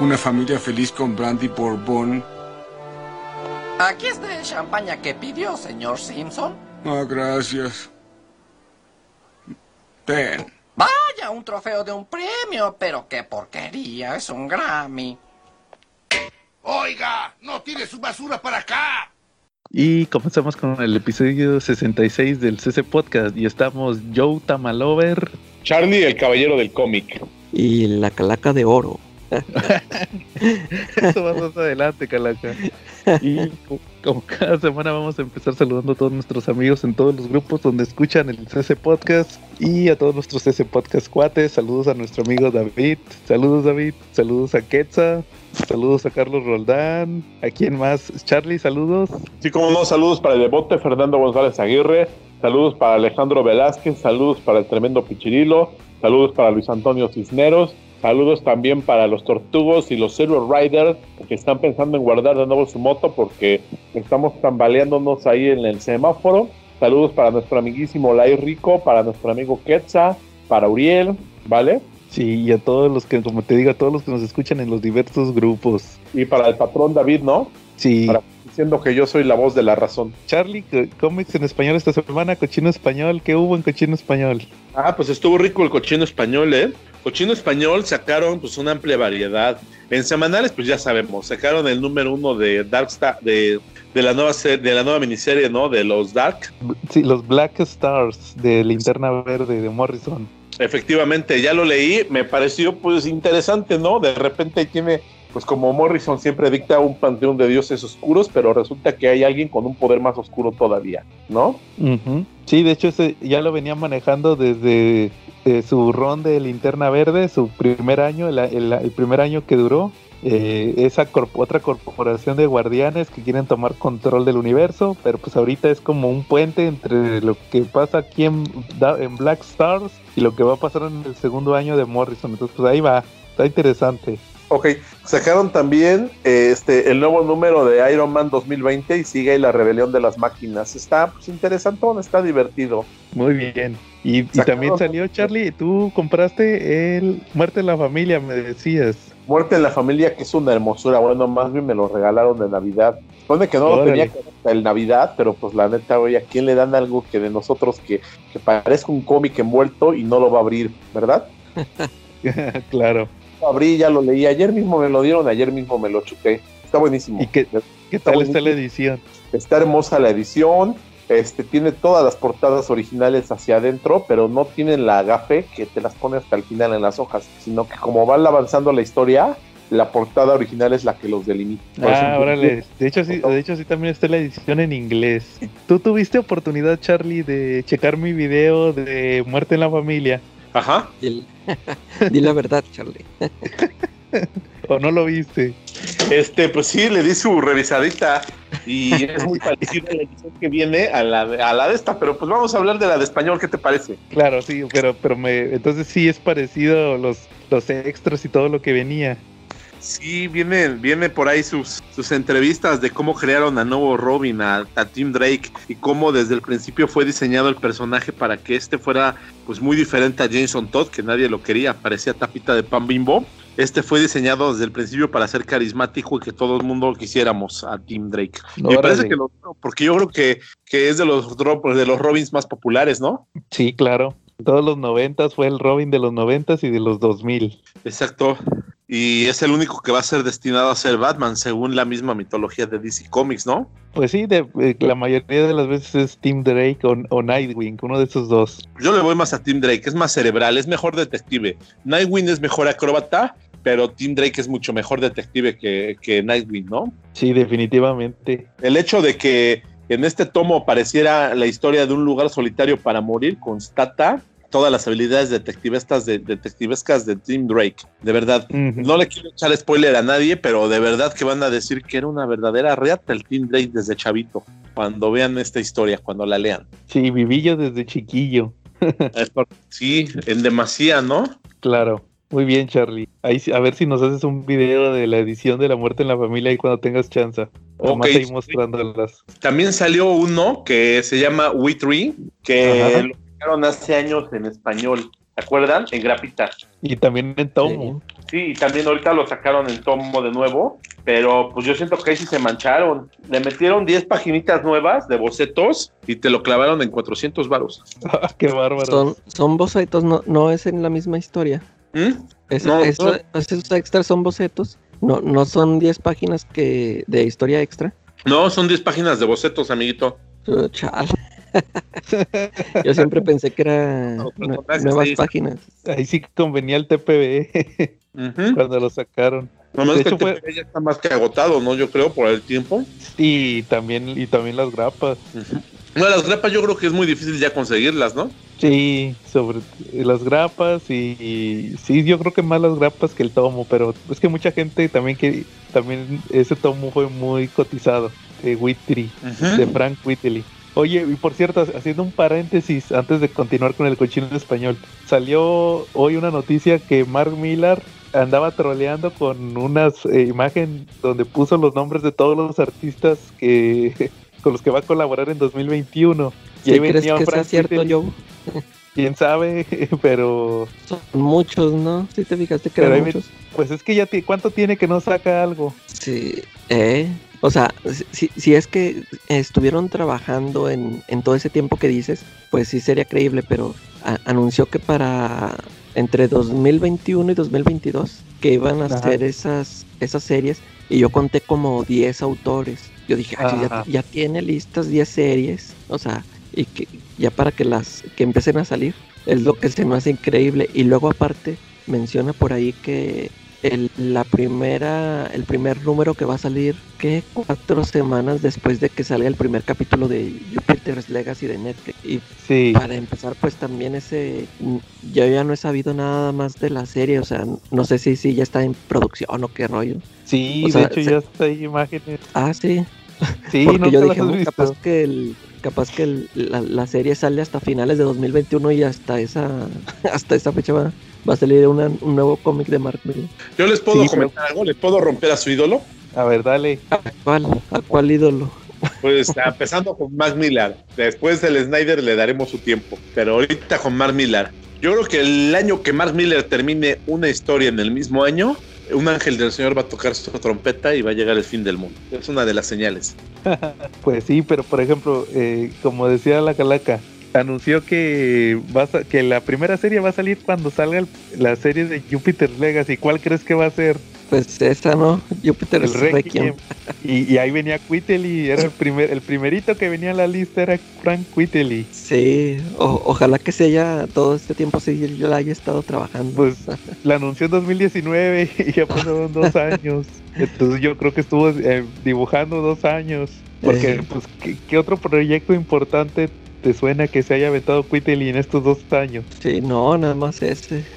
Una familia feliz con brandy bourbon. Aquí está el champaña que pidió, señor Simpson. Ah, gracias. Ten. Vaya, un trofeo de un premio, pero qué porquería, es un Grammy. Oiga, no tire su basura para acá. Y comenzamos con el episodio 66 del CC Podcast y estamos Joe Tamalover. Charlie, el caballero del cómic. Y la calaca de oro. Eso va más adelante, Calaca. Y como cada semana vamos a empezar saludando a todos nuestros amigos en todos los grupos donde escuchan el CC Podcast y a todos nuestros CC Podcast cuates. Saludos a nuestro amigo David. Saludos David. Saludos a Quetza. Saludos a Carlos Roldán. ¿A quién más? Charlie, saludos. Sí, como no, saludos para el devote Fernando González Aguirre. Saludos para Alejandro Velázquez. Saludos para el tremendo Pichirilo. Saludos para Luis Antonio Cisneros. Saludos también para los Tortugos y los Zero Riders que están pensando en guardar de nuevo su moto porque estamos tambaleándonos ahí en el semáforo. Saludos para nuestro amiguísimo Lai Rico, para nuestro amigo Quetza, para Uriel, ¿vale? Sí, y a todos los que, como te digo, a todos los que nos escuchan en los diversos grupos. Y para el patrón David, ¿no? Sí. Para, diciendo que yo soy la voz de la razón. Charlie, cómics en español esta semana, cochino español, ¿qué hubo en cochino español? Ah, pues estuvo rico el cochino español, ¿eh? Cochino español sacaron pues una amplia variedad. En semanales, pues ya sabemos, sacaron el número uno de Dark Star, de, de la nueva de la nueva miniserie, ¿no? De los Dark. Sí, los Black Stars de Linterna Verde de Morrison. Efectivamente, ya lo leí, me pareció pues interesante, ¿no? De repente tiene, pues como Morrison siempre dicta un panteón de dioses oscuros, pero resulta que hay alguien con un poder más oscuro todavía, ¿no? Uh. Sí, de hecho ese ya lo venía manejando desde eh, su ron de Linterna Verde, su primer año, el primer año que duró. Eh, esa corp otra corporación de guardianes que quieren tomar control del universo, pero pues ahorita es como un puente entre lo que pasa aquí en, en Black Stars y lo que va a pasar en el segundo año de Morrison. Entonces, pues ahí va, está interesante. Ok, sacaron también eh, este el nuevo número de Iron Man 2020 y sigue ahí la rebelión de las máquinas. Está pues, interesantón, está divertido. Muy bien. Y, y también salió Charlie, tú compraste el Muerte en la Familia, me decías. Muerte en la Familia, que es una hermosura. Bueno, más bien me lo regalaron de Navidad. Pone que no Órale. lo tenía que hasta el Navidad, pero pues la neta, oye, ¿a quién le dan algo que de nosotros que, que parezca un cómic envuelto y no lo va a abrir, verdad? claro. Abrí, ya lo leí. Ayer mismo me lo dieron, ayer mismo me lo chuté. Está buenísimo. ¿Y qué, qué tal está la edición? Está hermosa la edición. Este, tiene todas las portadas originales hacia adentro, pero no tienen la agafe que te las pone hasta el final en las hojas, sino que como van avanzando la historia, la portada original es la que los delimita. Ah, órale. De hecho, sí, de hecho, sí también está la edición en inglés. ¿Tú tuviste oportunidad, Charlie, de checar mi video de Muerte en la Familia? Ajá. Di, di la verdad, Charlie. ¿O no lo viste? Este, pues sí, le di su revisadita y es muy parecida la edición que viene a la, a la de esta, pero pues vamos a hablar de la de español, ¿qué te parece? Claro, sí, pero, pero me, entonces sí es parecido los, los extras y todo lo que venía. Sí, viene, viene por ahí sus, sus entrevistas de cómo crearon a nuevo Robin, a, a, Tim Drake, y cómo desde el principio fue diseñado el personaje para que este fuera pues muy diferente a Jason Todd, que nadie lo quería, parecía tapita de pan bimbo. Este fue diseñado desde el principio para ser carismático y que todo el mundo quisiéramos a Tim Drake. No, me parece que lo, porque yo creo que, que es de los, de los Robins más populares, ¿no? Sí, claro. Todos los noventas fue el Robin de los noventas y de los 2000. Exacto. Y es el único que va a ser destinado a ser Batman, según la misma mitología de DC Comics, ¿no? Pues sí, de, de, la mayoría de las veces es Tim Drake o, o, Nightwing, uno de esos dos. Yo le voy más a Tim Drake, es más cerebral, es mejor detective. Nightwing es mejor acróbata, pero Tim Drake es mucho mejor detective que, que Nightwing, ¿no? Sí, definitivamente. El hecho de que en este tomo pareciera la historia de un lugar solitario para morir constata todas las habilidades detectivescas de, detectivescas de Tim Drake. De verdad, uh -huh. no le quiero echar spoiler a nadie, pero de verdad que van a decir que era una verdadera reata el Tim Drake desde chavito, cuando vean esta historia, cuando la lean. Sí, viví yo desde chiquillo. sí, en demasía, ¿no? Claro. Muy bien, Charlie. Ahí, a ver si nos haces un video de la edición de La Muerte en la Familia y cuando tengas chance. Okay. ahí mostrándolas. También salió uno que se llama We Tree, que Sacaron hace años en español. ¿se acuerdan? En grapita. Y también en tomo. Sí, y también ahorita lo sacaron en tomo de nuevo, pero pues yo siento que ahí sí se mancharon. Le metieron 10 paginitas nuevas de bocetos y te lo clavaron en 400 varos. Ah, Qué bárbaro. Son, son bocetos, no, no es en la misma historia. ¿Mm? Es- No, eso- no. Esos extras son bocetos. No, no son 10 páginas que de historia extra. No, son 10 páginas de bocetos, amiguito. Chale. Yo siempre pensé que era No, nuevas ahí. páginas. Ahí sí que convenía el TPB Ujú. cuando lo sacaron. Nomás De que hecho, el fue- TPB ya está más que agotado, ¿no? Yo creo, por el tiempo. Y también, y también las grapas. Ujú. No, las grapas yo creo que es muy difícil ya conseguirlas, ¿no? Sí, sobre las grapas y, y sí, yo creo que más las grapas que el tomo, pero es que mucha gente también que también ese tomo fue muy cotizado de Whitley, de Frank Whitley. Oye, y por cierto, haciendo un paréntesis antes de continuar con el cochino español, salió hoy una noticia que Mark Millar andaba troleando con una imagen donde puso los nombres de todos los artistas que con los que va a colaborar en 2021. ¿Sí ahí crees venía que sea cierto. Joe? quién sabe, pero Son muchos, ¿no? ¿Sí te fijaste que eran muchos? pues es que ya cuánto tiene que no saca algo. Sí, ¿eh? O sea, si, si es que estuvieron trabajando en, en todo ese tiempo que dices, pues sí sería creíble, pero a- anunció que para entre 2021 y 2022 que iban a Ajá. hacer esas, esas series y yo conté como 10 autores. Yo dije, "Ah, ya, ya tiene listas 10 series, o sea, y que ya para que las que empiecen a salir, es lo que se me hace increíble. Y luego aparte menciona por ahí que el, la primera, el primer número que va a salir, que cuatro semanas después de que salga el primer capítulo de Jupiter's Legacy de Netflix. Y Sí, para empezar, pues también ese, mm, yo ya no he sabido nada más de la serie, o sea, no sé si, si ya está en producción o qué rollo. sí, o sea, de hecho se- ya está ahí imágenes. Ah, sí, Sí, porque no yo dije, has "No, visto. capaz que el capaz que el- la, la serie sale hasta finales de 2021 y hasta esa hasta esa fecha va, va a salir una- un nuevo cómic de Mark Miller. Yo les puedo Sí, comentar algo, les puedo romper a su ídolo. A ver, dale. ¿A cuál? ¿A cuál ídolo? Pues empezando con Mark Millar. Después del Snyder le daremos su tiempo. Pero ahorita con Mark Millar. Yo creo que el año que Mark Miller termine una historia en el mismo año, un ángel del Señor va a tocar su trompeta y va a llegar el fin del mundo. Es una de las señales. Pues sí, pero por ejemplo, eh, como decía la calaca, anunció que va a que la primera serie va a salir cuando salga el- la serie de Jupiter Legacy. ¿Cuál crees que va a ser? Pues esa no, Jupiter El Requiem. Y, y ahí venía Quitely, era el primer, el primerito que venía en la lista era Frank Quitely. Sí, o- ojalá que se haya todo este tiempo sí ya la haya estado trabajando. Pues la anunció en 2019 y ya pasaron dos años. Entonces yo creo que estuvo eh, dibujando dos años. Porque, Eh. pues, ¿qué, qué otro proyecto importante te suena que se haya aventado Quitely en estos dos años? Sí, no, nada más ese.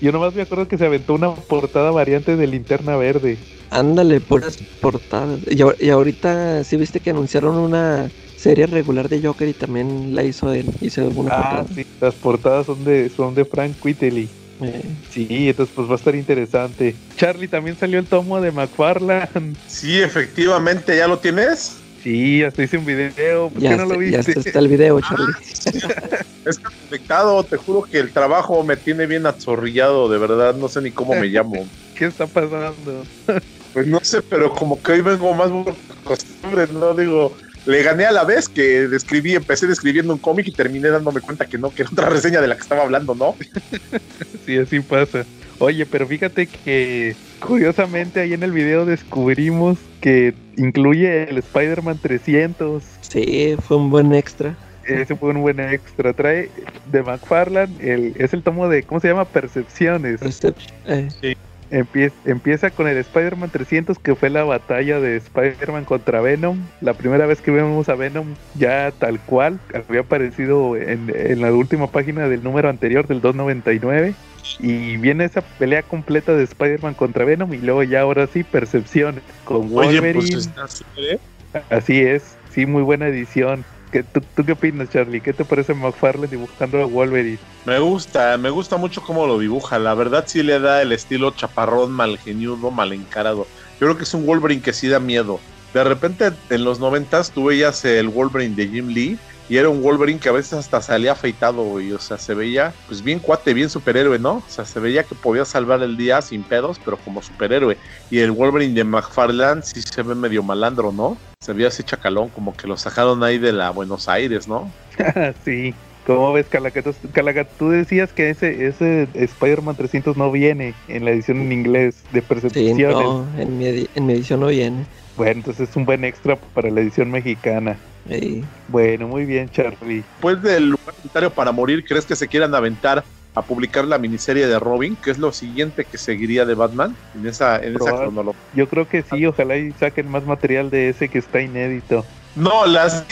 Yo nomás me acuerdo que se aventó una portada variante de Linterna Verde. Ándale, puras portadas. Y, ahor- y ahorita sí viste que anunciaron una serie regular de Joker y también la hizo él. Hizo alguna Ah, portada. sí, las portadas son de, son de Frank Quitely. Eh, Sí, entonces pues va a estar interesante. Charlie, también salió el tomo de McFarlane. Sí, efectivamente, ¿ya lo tienes? Sí, hasta hice un video. ¿Por ya, qué no lo está- ya viste? está el video, Charlie. Es que conectado, te juro que el trabajo me tiene bien atzorrillado, de verdad, no sé ni cómo me llamo. ¿Qué está pasando? Pues no sé, pero como que hoy vengo más por costumbre, ¿no? Digo, le gané a la vez que describí, empecé describiendo un cómic y terminé dándome cuenta que no, que era otra reseña de la que estaba hablando, ¿no? Sí, así pasa. Oye, pero fíjate que curiosamente ahí en el video descubrimos que incluye el Spider-Man 300. Sí, fue un buen extra. Ese fue un buen extra. Trae de McFarlane, el, es el tomo de, ¿cómo se llama? Percepciones. Perception. Eh, Empieza, empieza con el Spider-Man 300, que fue la batalla de Spider-Man contra Venom. La primera vez que vemos a Venom ya tal cual, había aparecido en, en la última página del número anterior, del 299. Y viene esa pelea completa de Spider-Man contra Venom y luego ya ahora sí, Percepciones con Oye, Wolverine. pues está ¿eh? Así es, sí, muy buena edición. ¿Qué, tú, tú qué opinas, Charlie? ¿Qué te parece McFarlane dibujando a Wolverine? Me gusta, me gusta mucho cómo lo dibuja. La verdad sí le da el estilo chaparrón, mal geniudo, mal encarado. Yo creo que es un Wolverine que sí da miedo. De repente en los noventas tú veías el Wolverine de Jim Lee y era un Wolverine que a veces hasta salía afeitado, güey. O sea, se veía, pues bien cuate, bien superhéroe, ¿no? O sea, se veía que podía salvar el día sin pedos, pero como superhéroe. Y el Wolverine de McFarlane sí se ve medio malandro, ¿no? Se veía así chacalón, como que lo sacaron ahí de la Buenos Aires, ¿no? sí. ¿Cómo ves, Calaca? Calaca, tú decías que ese, ese Spider-Man 300 no viene en la edición en inglés de percepción. Sí, no, en mi, en mi edición no viene. Bueno, entonces es un buen extra para la edición mexicana. Sí. Bueno, muy bien, Charlie. Después del lugar solitario para morir, ¿crees que se quieran aventar a publicar la miniserie de Robin, que es lo siguiente que seguiría de Batman en esa, en esa cronología? Yo creo que sí, ojalá y saquen más material de ese que está inédito. No, las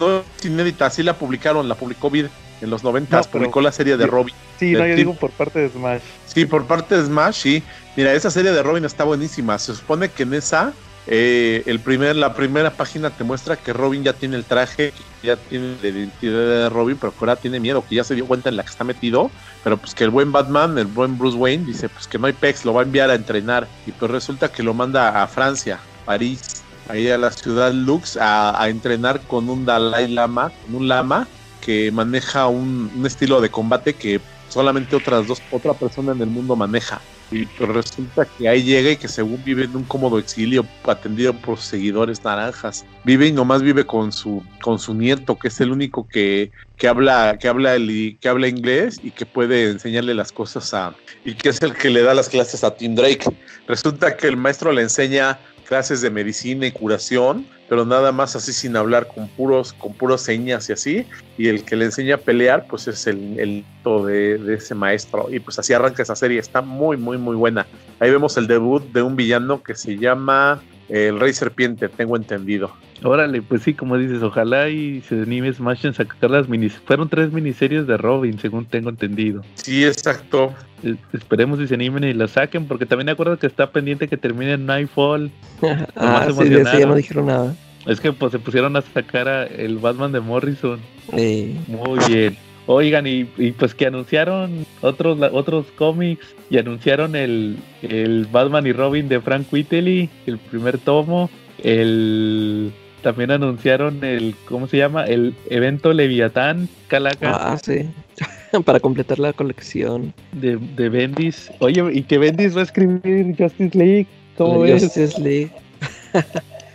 no es inédita, sí la publicaron, la publicó Vid en los 90, No, pero- publicó la serie de Robin. Sí, no, yo digo por parte de Smash. Sí, por parte de Smash, sí. Mira, esa serie de Robin está buenísima. Se supone que en esa, eh, el primer, la primera página te muestra que Robin ya tiene el traje, ya tiene la identidad de Robin, pero que ahora tiene miedo, que ya se dio cuenta en la que está metido. Pero pues que el buen Batman, el buen Bruce Wayne, dice pues que no hay pex, lo va a enviar a entrenar. Y pues resulta que lo manda a Francia, París, ahí a la ciudad Lux, a, a entrenar con un Dalai Lama, con un lama que maneja un, un estilo de combate que solamente otras dos, otra persona en el mundo maneja. Y resulta que ahí llega y que según vive en un cómodo exilio atendido por seguidores naranjas. Vive y nomás vive con su, con su nieto, que es el único que, que habla, que habla el, que habla inglés y que puede enseñarle las cosas a. y que es el que le da las clases a Tim Drake. Resulta que el maestro le enseña clases de medicina y curación, pero nada más así sin hablar, con puros, con puros señas y así. Y el que le enseña a pelear, pues es el, el nieto de, de ese maestro. Y pues así arranca esa serie. Está muy, muy, muy buena. Ahí vemos el debut de un villano que se llama el Rey Serpiente, tengo entendido. Órale, pues sí, como dices, ojalá y se anime Smash en sacar las minis. Fueron tres miniseries de Robin, según tengo entendido. Sí, exacto. Es- Esperemos y se animen y la saquen, porque también acuerdo que está pendiente que termine en Nightfall. ah, se sí, de ya emocionaron. no dijeron nada. Es que pues se pusieron a sacar a el Batman de Morrison. Eh, Muy bien. Oigan, y, y pues que anunciaron otros otros cómics y anunciaron el, el Batman y Robin de Frank Whiteley, el primer tomo. El también anunciaron el ¿cómo se llama? El evento Leviatán Calaca ah, sí. Para completar la colección. de, de Bendis. Oye, y que Bendis va a escribir Justice League. ¿Cómo La ves? Justice League.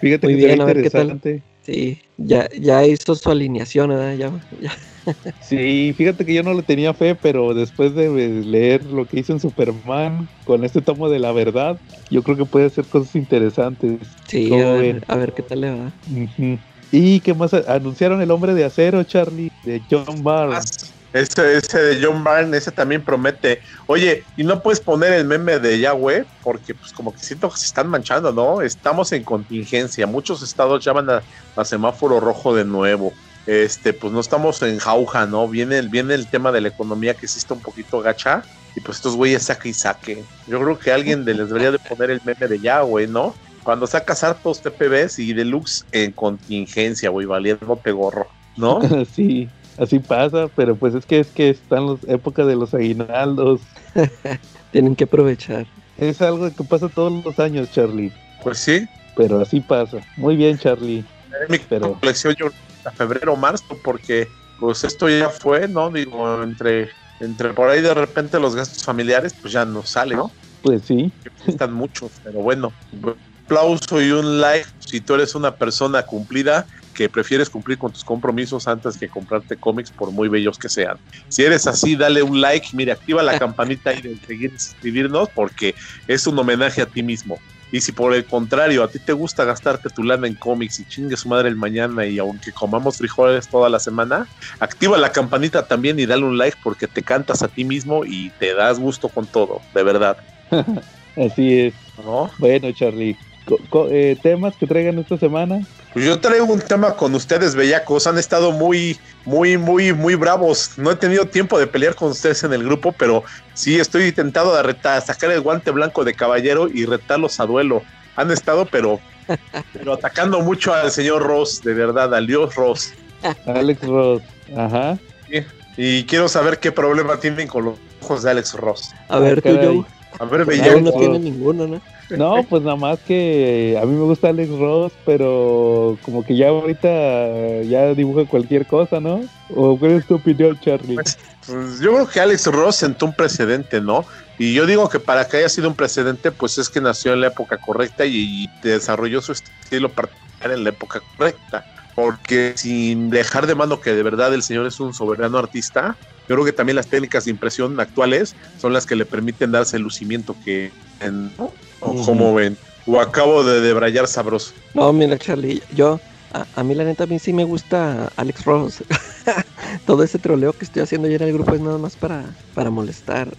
Fíjate Muy que bien, a ver qué tal. Sí, ya, ya hizo su alineación, ¿verdad? Ya, ya. Sí, fíjate que yo no le tenía fe, pero después de leer lo que hizo en Superman con este tomo de la verdad, yo creo que puede hacer cosas interesantes. Sí, ¿Cómo a ver, a ver qué tal le va. ¿Y qué más? Anunciaron el hombre de acero, Charlie, de John Byrne. Ese, ese de John Byrne, ese también promete. Oye, y no puedes poner el meme de Yahweh, porque pues como que siento que se están manchando, ¿no? Estamos en contingencia. Muchos estados ya van a, a semáforo rojo de nuevo. Este, pues no estamos en jauja, ¿no? Viene viene el tema de la economía que está un poquito gacha. Y pues estos güeyes saca y saque. Yo creo que alguien de, les debería de poner el meme de Yahweh, ¿no? Cuando sacas hartos TPBs y deluxe en contingencia, güey, valiéndote gorro, ¿no? sí, así pasa, pero pues es que es que están las épocas de los aguinaldos. Tienen que aprovechar. Es algo que pasa todos los años, Charlie, Pues sí, pero así pasa. Muy bien, Charlie. mi Pero- colección yo a febrero o marzo porque pues esto ya fue, ¿no? Digo, entre entre por ahí de repente los gastos familiares pues ya no sale, ¿no? Pues sí. Están muchos, pero bueno, un aplauso y un like si tú eres una persona cumplida que prefieres cumplir con tus compromisos antes que comprarte cómics por muy bellos que sean. Si eres así, dale un like, mire, activa la campanita y de seguir suscribirnos porque es un homenaje a ti mismo. Y si por el contrario a ti te gusta gastarte tu lana en cómics y chingue su madre el mañana y aunque comamos frijoles toda la semana, activa la campanita también y dale un like porque te cantas a ti mismo y te das gusto con todo, de verdad, Así es. ¿no? Bueno, Charlie. Co- co- eh, temas que traigan esta semana. Pues yo traigo un tema con ustedes, bellacos. Han estado muy, muy, muy, muy bravos. No he tenido tiempo de pelear con ustedes en el grupo, pero sí estoy tentado de retar, sacar el guante blanco de caballero y retarlos a duelo. Han estado, pero, pero atacando mucho al señor Ross, de verdad, al dios Ross. Alex Ross. Ajá. Y quiero saber qué problema tienen con los ojos de Alex Ross. A ver, tú, caray. Joe. A ver, Aún veía no tiene ninguno, ¿no? No, pues nada más que a mí me gusta Alex Ross, pero como que ya ahorita ya dibuja cualquier cosa, ¿no? ¿O cuál es tu opinión, Charlie? Pues yo creo que Alex Ross sentó un precedente, ¿no? Y yo digo que para que haya sido un precedente, pues es que nació en la época correcta y, y desarrolló su estilo particular en la época correcta. Porque sin dejar de mano que de verdad el señor es un soberano artista, yo creo que también las técnicas de impresión actuales son las que le permiten darse el lucimiento que en, o como ven. O acabo de debrayar sabroso. No, mira, Charlie, yo, a, a mí la neta, a mí sí me gusta Alex Ross. Todo ese troleo que estoy haciendo ya en el grupo es nada más para, para molestar.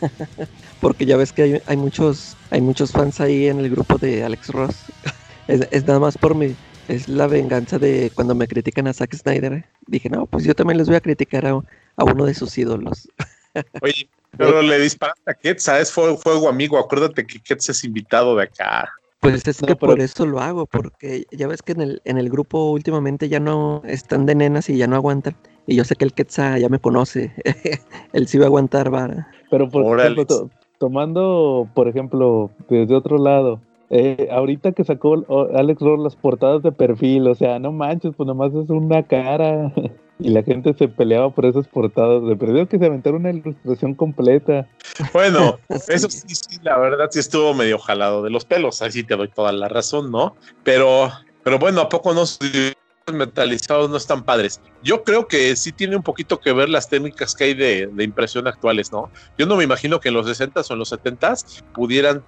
Porque ya ves que hay, hay muchos hay muchos fans ahí en el grupo de Alex Ross. Es, es nada más por mi... Es la venganza de cuando me critican a Zack Snyder. Dije, no, pues yo también les voy a criticar a, a uno de sus ídolos. Oye, pero le disparaste a Ketsa, es fuego, fuego amigo. Acuérdate que Ketsa es invitado de acá. Pues es No, que pero- por eso lo hago, porque ya ves que en el, en el grupo últimamente ya no están de nenas y ya no aguantan. Y yo sé que el Quetzal ya me conoce. Él sí va a aguantar vara. Pero por ejemplo, to- tomando, por ejemplo, desde otro lado, eh, ahorita que sacó o- Alex Ross las portadas de perfil, o sea, no manches, pues nomás es una cara. Y la gente se peleaba por esas portadas. De perdido que se aventaron una ilustración completa. Bueno, eso sí, sí, la verdad sí estuvo medio jalado de los pelos, ahí sí te doy toda la razón, ¿no? Pero, pero bueno, ¿a poco no los metalizados no están padres? Yo creo que sí tiene un poquito que ver las técnicas que hay de, de impresión actuales, ¿no? Yo no me imagino que en los 60s o en los 70s pudieran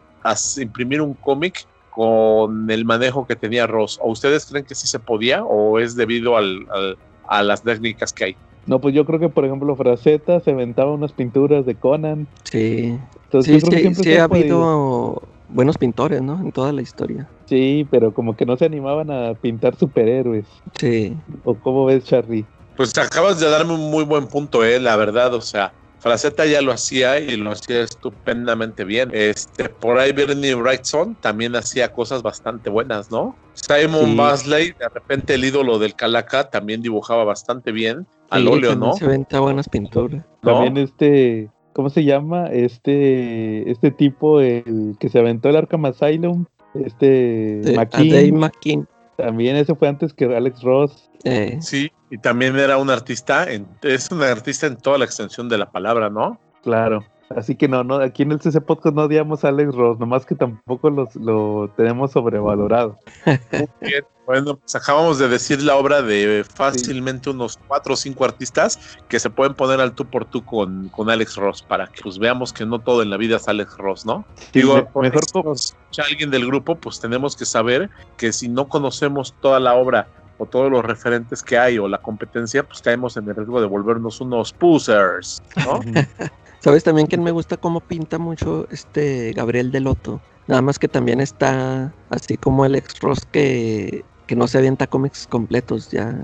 imprimir un cómic con el manejo que tenía Ross. ¿O ustedes creen que sí se podía o es debido al- al- a las técnicas que hay? No, pues yo creo que, por ejemplo, Fraceta se aventaba unas pinturas de Conan. Sí, Entonces, sí, yo creo que sí, siempre sí ha habido buenos pintores, ¿no? En toda la historia. Sí, pero como que no se animaban a pintar superhéroes. Sí, ¿O cómo ves, Charlie? Pues acabas de darme un muy buen punto, eh, la verdad, o sea, Fraceta ya lo hacía y lo hacía estupendamente bien. Este, por ahí Bernie Wrightson también hacía cosas bastante buenas, ¿no? Simon Sí. Basley, de repente el ídolo del Calaca, también dibujaba bastante bien al Sí, óleo, también ¿no? Se venta buenas pinturas. ¿No? También este, ¿cómo se llama? Este, este tipo, el que se aventó el Arkham Asylum, este De- a McKean, Dave McKean. También ese fue antes que Alex Ross. Eh, Sí, y también era un artista, en- es un artista en toda la extensión de la palabra, ¿no? Claro. Así que no, no, aquí en el CC Podcast no odiamos a Alex Ross, nomás que tampoco los, lo tenemos sobrevalorado. Muy bien. Bueno, pues acabamos de decir la obra de fácilmente unos cuatro o cinco artistas que se pueden poner al tú por tú con, con Alex Ross para que pues veamos que no todo en la vida es Alex Ross, ¿no? Digo, me- mejor si co- nos escucha alguien del grupo, pues tenemos que saber que si no conocemos toda la obra o todos los referentes que hay o la competencia, pues caemos en el riesgo de volvernos unos pusers, ¿no? ¿Sabes también quién me gusta cómo pinta mucho este Gabriel Deloto? Nada más que también está así como el ex Ross que, que no se avienta cómics completos, ya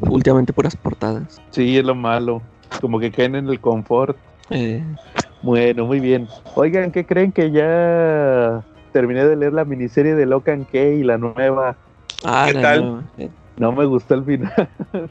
últimamente puras portadas. Sí, es lo malo. Como que caen en el confort. Eh, Bueno, muy bien. Oigan, ¿qué creen que ya terminé de leer la miniserie de Locan Key, la nueva? ah, ¿Qué la tal? nueva, eh. No me gustó el final.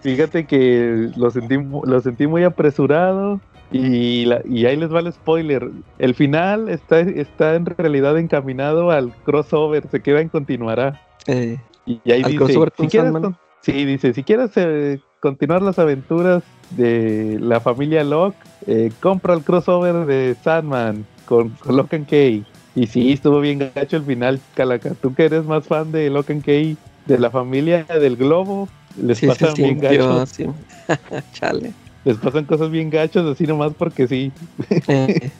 Fíjate que lo sentí, lo sentí muy apresurado y, la- y ahí les va el spoiler. El final está, está en realidad encaminado al crossover, se queda en continuará. Eh, Y ahí ¿Al dice, si quieres, sí, dice, si quieres eh, continuar las aventuras de la familia Locke, eh, compra el crossover de Sandman con, con Locke and Key. Y sí, estuvo bien gacho el final, Calaca. Tú que eres más fan de Locke and Key, de la familia del globo, les sí pasan bien gachos. Chale. Les pasan cosas bien gachos, así nomás porque sí. Eh,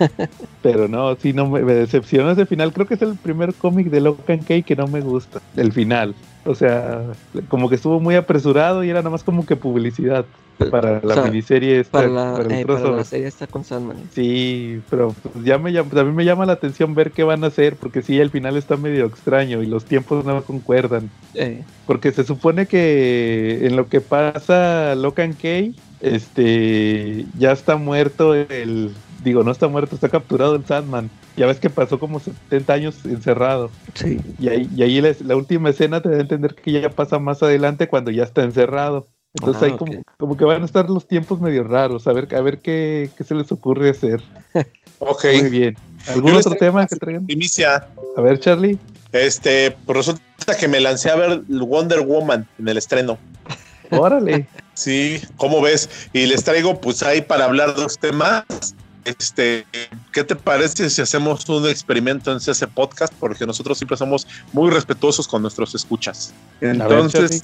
Pero no, sí, no me, me decepcionó ese final. Creo que es el primer cómic de Locke and Key que no me gusta. El final. O sea, como que estuvo muy apresurado y era nada más como que publicidad para la o sea, miniserie esta, para, la, para el eh, para crossover. la serie está con Sandman. Sí, pero pues ya me llama, también me llama la atención ver qué van a hacer, porque sí, el final está medio extraño y los tiempos no concuerdan. Eh, Porque se supone que en lo que pasa Locan Key, este, ya está muerto el, digo, no está muerto, está capturado el Sandman. Ya ves que pasó como 70 años encerrado. sí. Y ahí, y ahí la, la última escena te da a entender que ya pasa más adelante cuando ya está encerrado. Entonces Ah, ahí como, como que van a estar los tiempos medio raros, a ver, a ver qué, qué se les ocurre hacer. Ok. Muy bien. ¿Algún otro tema que traigan? Primicia. A ver, Charlie. Este, pues resulta que me lancé a ver Wonder Woman en el estreno. Órale. Sí, ¿cómo ves? Y les traigo pues ahí para hablar de los temas. Este, ¿qué te parece si hacemos un experimento en ese podcast? Porque nosotros siempre somos muy respetuosos con nuestros escuchas. Entonces,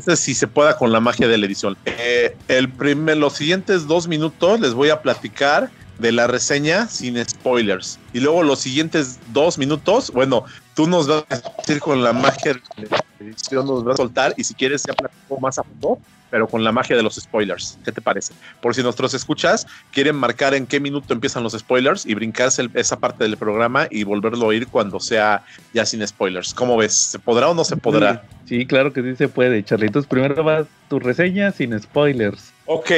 sé si se pueda con la magia de la edición. Eh, el primer, los siguientes dos minutos les voy a platicar de la reseña sin spoilers. Y luego los siguientes dos minutos, bueno, tú nos vas a decir con la magia de la edición, nos vas a soltar. Y si quieres, ya platico más a fondo, pero con la magia de los spoilers. ¿Qué te parece? Por si nuestros escuchas quieren marcar en qué minuto empiezan los spoilers y brincarse el- esa parte del programa y volverlo a oír cuando sea ya sin spoilers. ¿Cómo ves? ¿Se podrá o no se podrá? Sí, claro que sí se puede, Charlie. Entonces primero va tu reseña sin spoilers. Ok,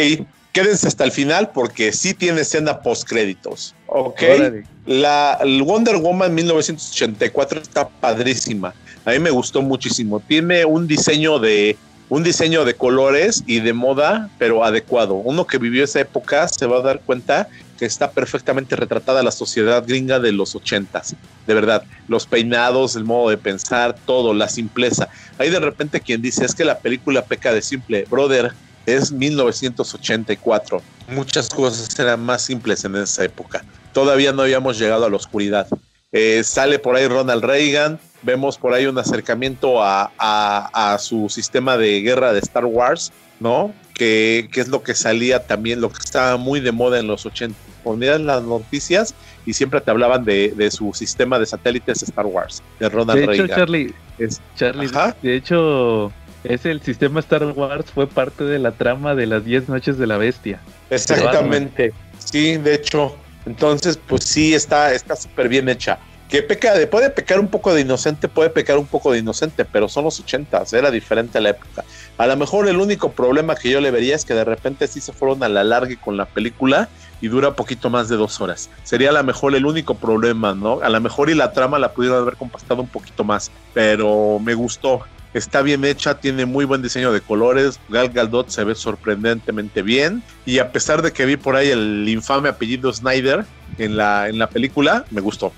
quédense hasta el final porque sí tiene escena post créditos. Ok, Órale. la el Wonder Woman 1984 está padrísima. A mí me gustó muchísimo. Tiene un diseño de un diseño de colores y de moda, pero adecuado. Uno que vivió esa época se va a dar cuenta que está perfectamente retratada la sociedad gringa de los ochentas. De verdad, los peinados, el modo de pensar, todo, la simpleza. Hay de repente quien dice es que la película peca de simple. Brother, es 1984. Muchas cosas eran más simples en esa época. Todavía no habíamos llegado a la oscuridad. Eh, sale por ahí Ronald Reagan, vemos por ahí un acercamiento a, a- a su sistema de guerra de Star Wars, ¿no? Que, que es lo que salía también, lo que estaba muy de moda en los 80. Ponían las noticias y siempre te hablaban de, de su sistema de satélites Star Wars, de Ronald De hecho, Reagan. Charlie, Es- Charlie, Ajá. de hecho, es el sistema Star Wars fue parte de la trama de las 10 noches de la bestia. Exactamente. Sí, de hecho. Entonces, pues sí, está está súper bien hecha. Que peca de, puede pecar un poco de inocente, puede pecar un poco de inocente, pero son los ochentas, era diferente la época. A lo mejor el único problema que yo le vería es que de repente sí se fueron a la larga con la película y dura poquito más de dos horas. Sería a lo mejor el único problema, ¿no? A lo mejor y la trama la pudieron haber compactado un poquito más, pero me gustó. Está bien hecha, tiene muy buen diseño de colores. Gal Gadot se ve sorprendentemente bien. Y a pesar de que vi por ahí el infame apellido Snyder en la, en la película, me gustó.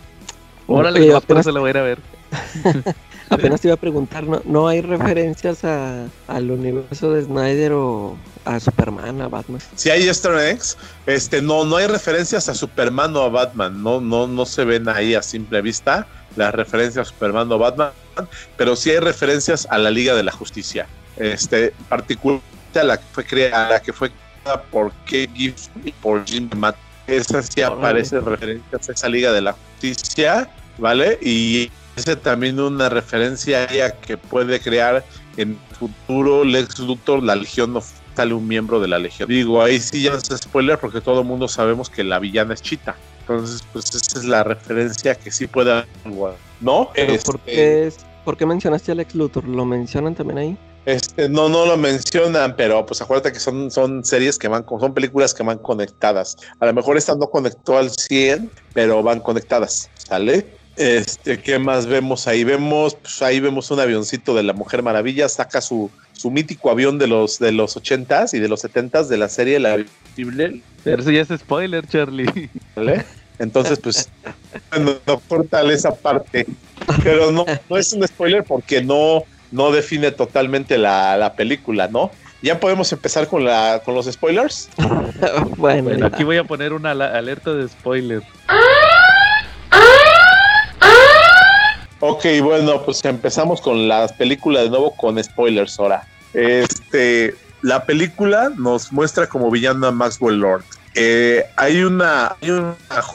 Órale, apenas- eso la voy a ir a ver. Apenas te iba a preguntar, ¿no, no hay referencias a, al universo de Snyder o a Superman, a Batman? Si hay Easter eggs, este, no, no hay referencias a Superman o a Batman. No, no, no se ven ahí a simple vista las referencias a Superman o Batman, pero sí hay referencias a la Liga de la Justicia. Este, particularmente a la que fue creada, a la que fue creada por Kate Gibson y por Jim Matt. Esa sí aparece referencias a esa Liga de la Justicia, ¿vale? Y ese también una referencia a que puede crear en el futuro Lex Luthor la Legión of sale un miembro de la Legión. Digo, ahí sí ya no es spoiler porque todo el mundo sabemos que la villana es Chita. Entonces, pues esa es la referencia que sí puede haber, ¿no? Pero Este, ¿por, qué es- ¿Por qué mencionaste a Lex Luthor? ¿Lo mencionan también ahí? este, no, no lo mencionan, pero pues acuérdate que son, son series que van, con- son películas que van conectadas. A lo mejor esta no conectó al 100, pero van conectadas, ¿sale? Este, ¿qué más vemos ahí? Vemos, pues ahí vemos un avioncito de la Mujer Maravilla, saca su, su mítico avión de los, de los 80s y de los 70s de la serie La Pero eso ya es spoiler, Charlie. ¿vale? Entonces, pues, bueno, no cortale esa parte. Pero no, no es un spoiler porque no, no define totalmente la, la película, ¿no? Ya podemos empezar con, la, con los spoilers. bueno, Bueno, aquí voy a poner una alerta de spoiler. Ok, bueno, pues empezamos con la película de nuevo con spoilers ahora. Este, la película nos muestra como villano a Maxwell Lord. Eh, hay, una, hay una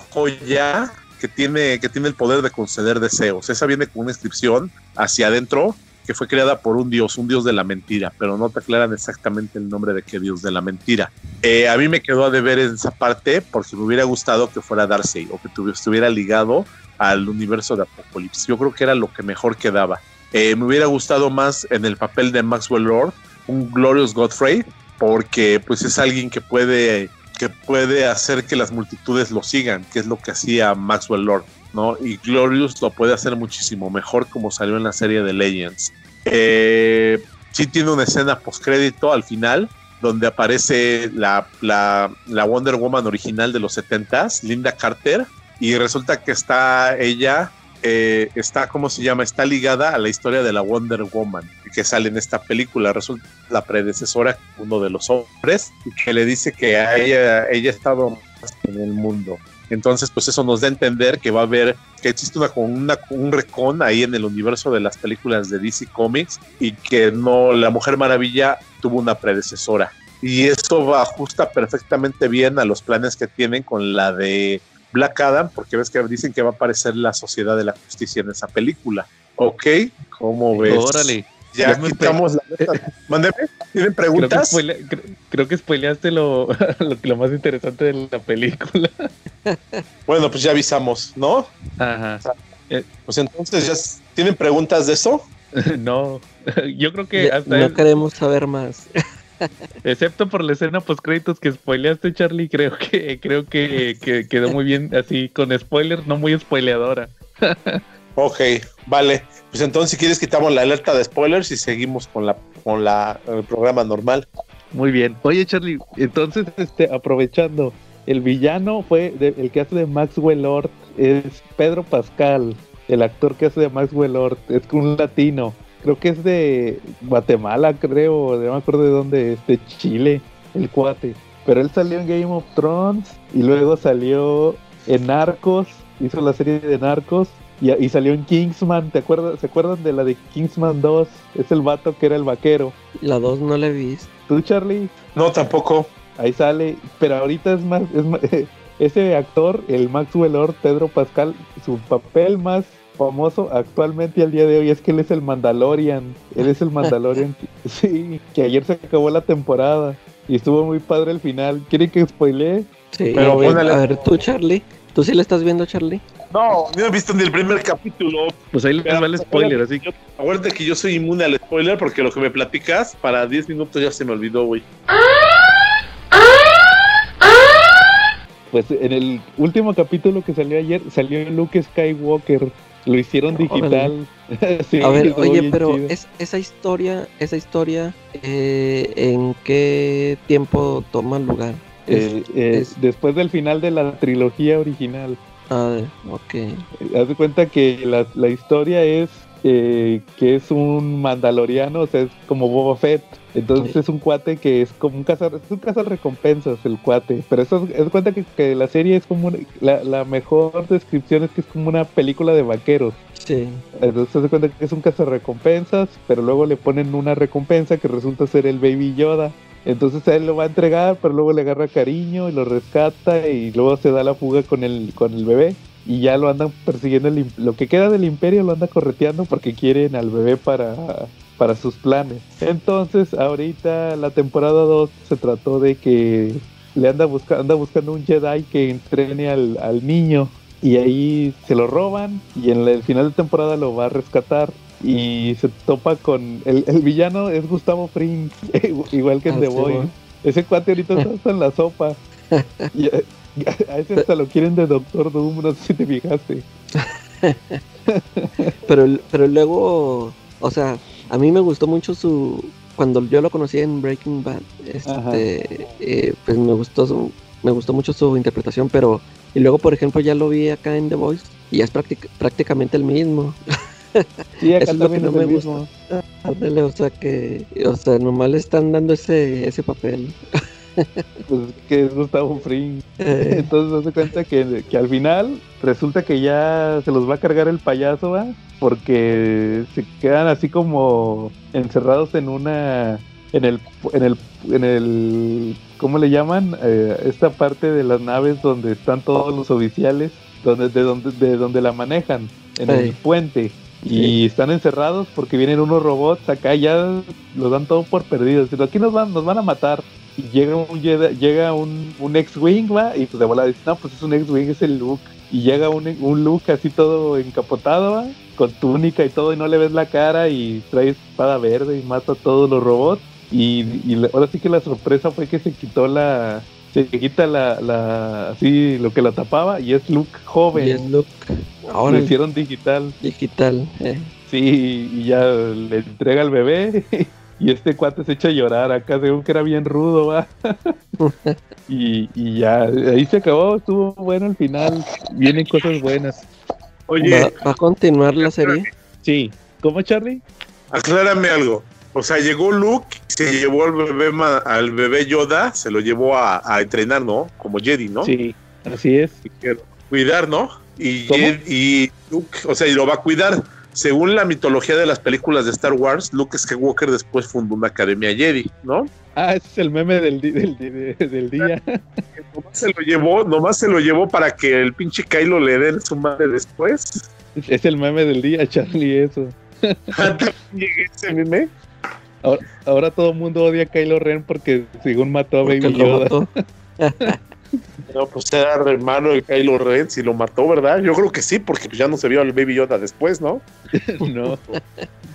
joya que tiene, que tiene el poder de conceder deseos. Esa viene con una inscripción hacia adentro que fue creada por un dios, un dios de la mentira, pero no te aclaran exactamente el nombre de qué dios de la mentira. Eh, a mí me quedó a deber en esa parte porque me hubiera gustado que fuera Darcy o que tuvi- estuviera ligado al universo de Apocalipsis. Yo creo que era lo que mejor quedaba. Eh, me hubiera gustado más en el papel de Maxwell Lord, un Glorious Godfrey, porque pues es alguien que puede, que puede hacer que las multitudes lo sigan, que es lo que hacía Maxwell Lord, ¿no? Y Glorious lo puede hacer muchísimo mejor como salió en la serie de Legends. Eh, sí tiene una escena postcrédito al final donde aparece la, la, la Wonder Woman original de los 70s, Linda Carter, y resulta que está ella, eh, está, ¿cómo se llama? Está ligada a la historia de la Wonder Woman que sale en esta película. Resulta la predecesora, uno de los hombres, que le dice que a ella, ella ha estado más en el mundo. Entonces, pues eso nos da a entender que va a haber, que existe una, una, un recon ahí en el universo de las películas de DC Comics y que no, la Mujer Maravilla tuvo una predecesora. Y eso ajusta perfectamente bien a los planes que tienen con la de Black Adam, porque ves que dicen que va a aparecer la Sociedad de la Justicia en esa película. ¿Ok? ¿Cómo ves? Órale. Ya Ya me quitamos la letra. Mándeme. ¿Tienen Creo que, preguntas? spoile- cre- creo que spoileaste lo, lo, lo más interesante de la película. Bueno, pues ya avisamos, ¿no? Ajá. Pues entonces, ya ¿tienen preguntas de eso? No, yo creo que hasta no queremos saber más. Excepto por la escena post créditos que spoileaste, Charlie, creo que creo que, que quedó muy bien así con spoilers, no muy spoileadora. Ok, vale. Pues entonces, si quieres, quitamos la alerta de spoilers y seguimos con la con la el programa normal. Muy bien. Oye, Charlie, entonces, este, aprovechando, el villano fue de- el que hace de Maxwell Lord, es Pedro Pascal, el actor que hace de Maxwell Lord, es un latino. Creo que es de Guatemala, creo, no me acuerdo de dónde es, de Chile, el cuate. Pero él salió en Game of Thrones y luego salió en Narcos, hizo la serie de Narcos y, y salió en Kingsman. ¿Te acuerdas? ¿Se acuerdan de la de Kingsman 2? Es el vato que era el vaquero. La 2 no la he visto. ¿Tú, Charlie? No, tampoco. Ahí sale, pero ahorita es más, es más- ese actor, el Maxwell Lord, Pedro Pascal, su papel más famoso actualmente al día de hoy es que él es el Mandalorian, él es el Mandalorian, sí, que ayer se acabó la temporada y estuvo muy padre el final. ¿Quieren que spoilee? Sí, Pero a ver, póngale- a ver, tú, Charlie. ¿Tú sí la estás viendo, Charlie? No, no he visto ni el primer capítulo. Pues ahí les va el spoiler, así que Acuérdate que yo soy inmune al spoiler porque lo que me platicas para 10 minutos ya se me olvidó, güey. pues en el último capítulo que salió ayer salió Luke Skywalker, lo hicieron digital. Sí, a ver, oye, pero es, esa historia, esa historia, eh, ¿en qué tiempo toma lugar? Es- Eh, eh, es- después del final de la trilogía original. ah, ok. Eh, Haz de cuenta que la, la historia es eh, que es un mandaloriano, o sea, es como Boba Fett. Entonces es un cuate que es como un cazar, es un cazar recompensas el cuate. Pero eso es, cuenta que, que la serie es como una- la, la mejor descripción es que es como una película de vaqueros. Sí. Entonces se cuenta que es un recompensas, pero luego le ponen una recompensa que resulta ser el Baby Yoda. Entonces a él lo va a entregar, pero luego le agarra cariño y lo rescata y luego se da la fuga con el, con el bebé. Y ya lo andan persiguiendo, el lo que queda del imperio lo anda correteando porque quieren al bebé para, para sus planes. Entonces ahorita la temporada 2 se trató de que le anda, busca, anda buscando un Jedi que entrene al, al niño y ahí se lo roban y en el final de temporada lo va a rescatar y se topa con el, el villano es Gustavo Fring igual que en Ah, The sí, bueno. ese cuate ahorita está hasta en la sopa y a, a ese hasta lo quieren de Doctor Doom no sé si te fijaste Pero, pero luego, o sea, a mí me gustó mucho su. Cuando yo lo conocí en Breaking Bad, este, eh, pues me gustó, su- me gustó mucho su interpretación, pero. Y luego, por ejemplo, ya lo vi acá en The Voice y ya es práctic- prácticamente el mismo. sí acá es lo que no me gusta. Ándale, o sea que, o sea, nomás le están dando ese, ese papel. pues que es Gustavo Fring Eh, Entonces se cuenta que, que al final resulta que ya se los va a cargar el payaso, ¿va? Porque se quedan así como encerrados en una en el en el en el ¿cómo le llaman? Eh, esta parte de las naves donde están todos los oficiales, donde de donde de donde la manejan en el puente. Y están encerrados porque vienen unos robots acá ya los dan todo por perdidos. Aquí nos van, nos van a matar y llega un llega un, un X-Wing, va, y pues de volada dice, no, pues es un X-Wing, es el Luke. Y llega un, un Luke así todo encapotado, va, con túnica y todo, y no le ves la cara, y trae espada verde y mata a todos los robots. Y, ahora sí que la sorpresa fue que se quitó la, se quita la, la, así lo que la tapaba, y es Luke joven. y es. Lo Ahora hicieron digital. digital. eh. Sí, y ya le entrega al bebé y este cuate se echa a llorar acá, según que era bien rudo, va. y, y ya, ahí se acabó, estuvo bueno el final, vienen cosas buenas. Oye, ¿Va, va a continuar la serie? Sí, ¿cómo Charlie? aclárame algo. O sea, llegó Luke, se llevó al bebé, ma- al bebé Yoda, se lo llevó a, a entrenar, ¿no? Como Jedi, ¿no? Sí, así es. Cuidar, ¿no? Y, y Luke, o sea, y lo va a cuidar. Según la mitología de las películas de Star Wars, Luke Skywalker después fundó una academia Jedi, ¿no? Ah, ese es el meme del, di- del, di- de- del día. Nomás se lo llevó, nomás se lo llevó para que el pinche Kylo le den su madre después. Es el meme del día, Charlie, eso. Llegué a ese meme. Ahora, ahora todo el mundo odia a Kylo Ren porque según mató a Porque Baby Yoda. No, pues era hermano de Kylo Ren, si lo mató, ¿verdad? Yo creo que sí, porque pues ya no se vio al Baby Yoda después, ¿no? no.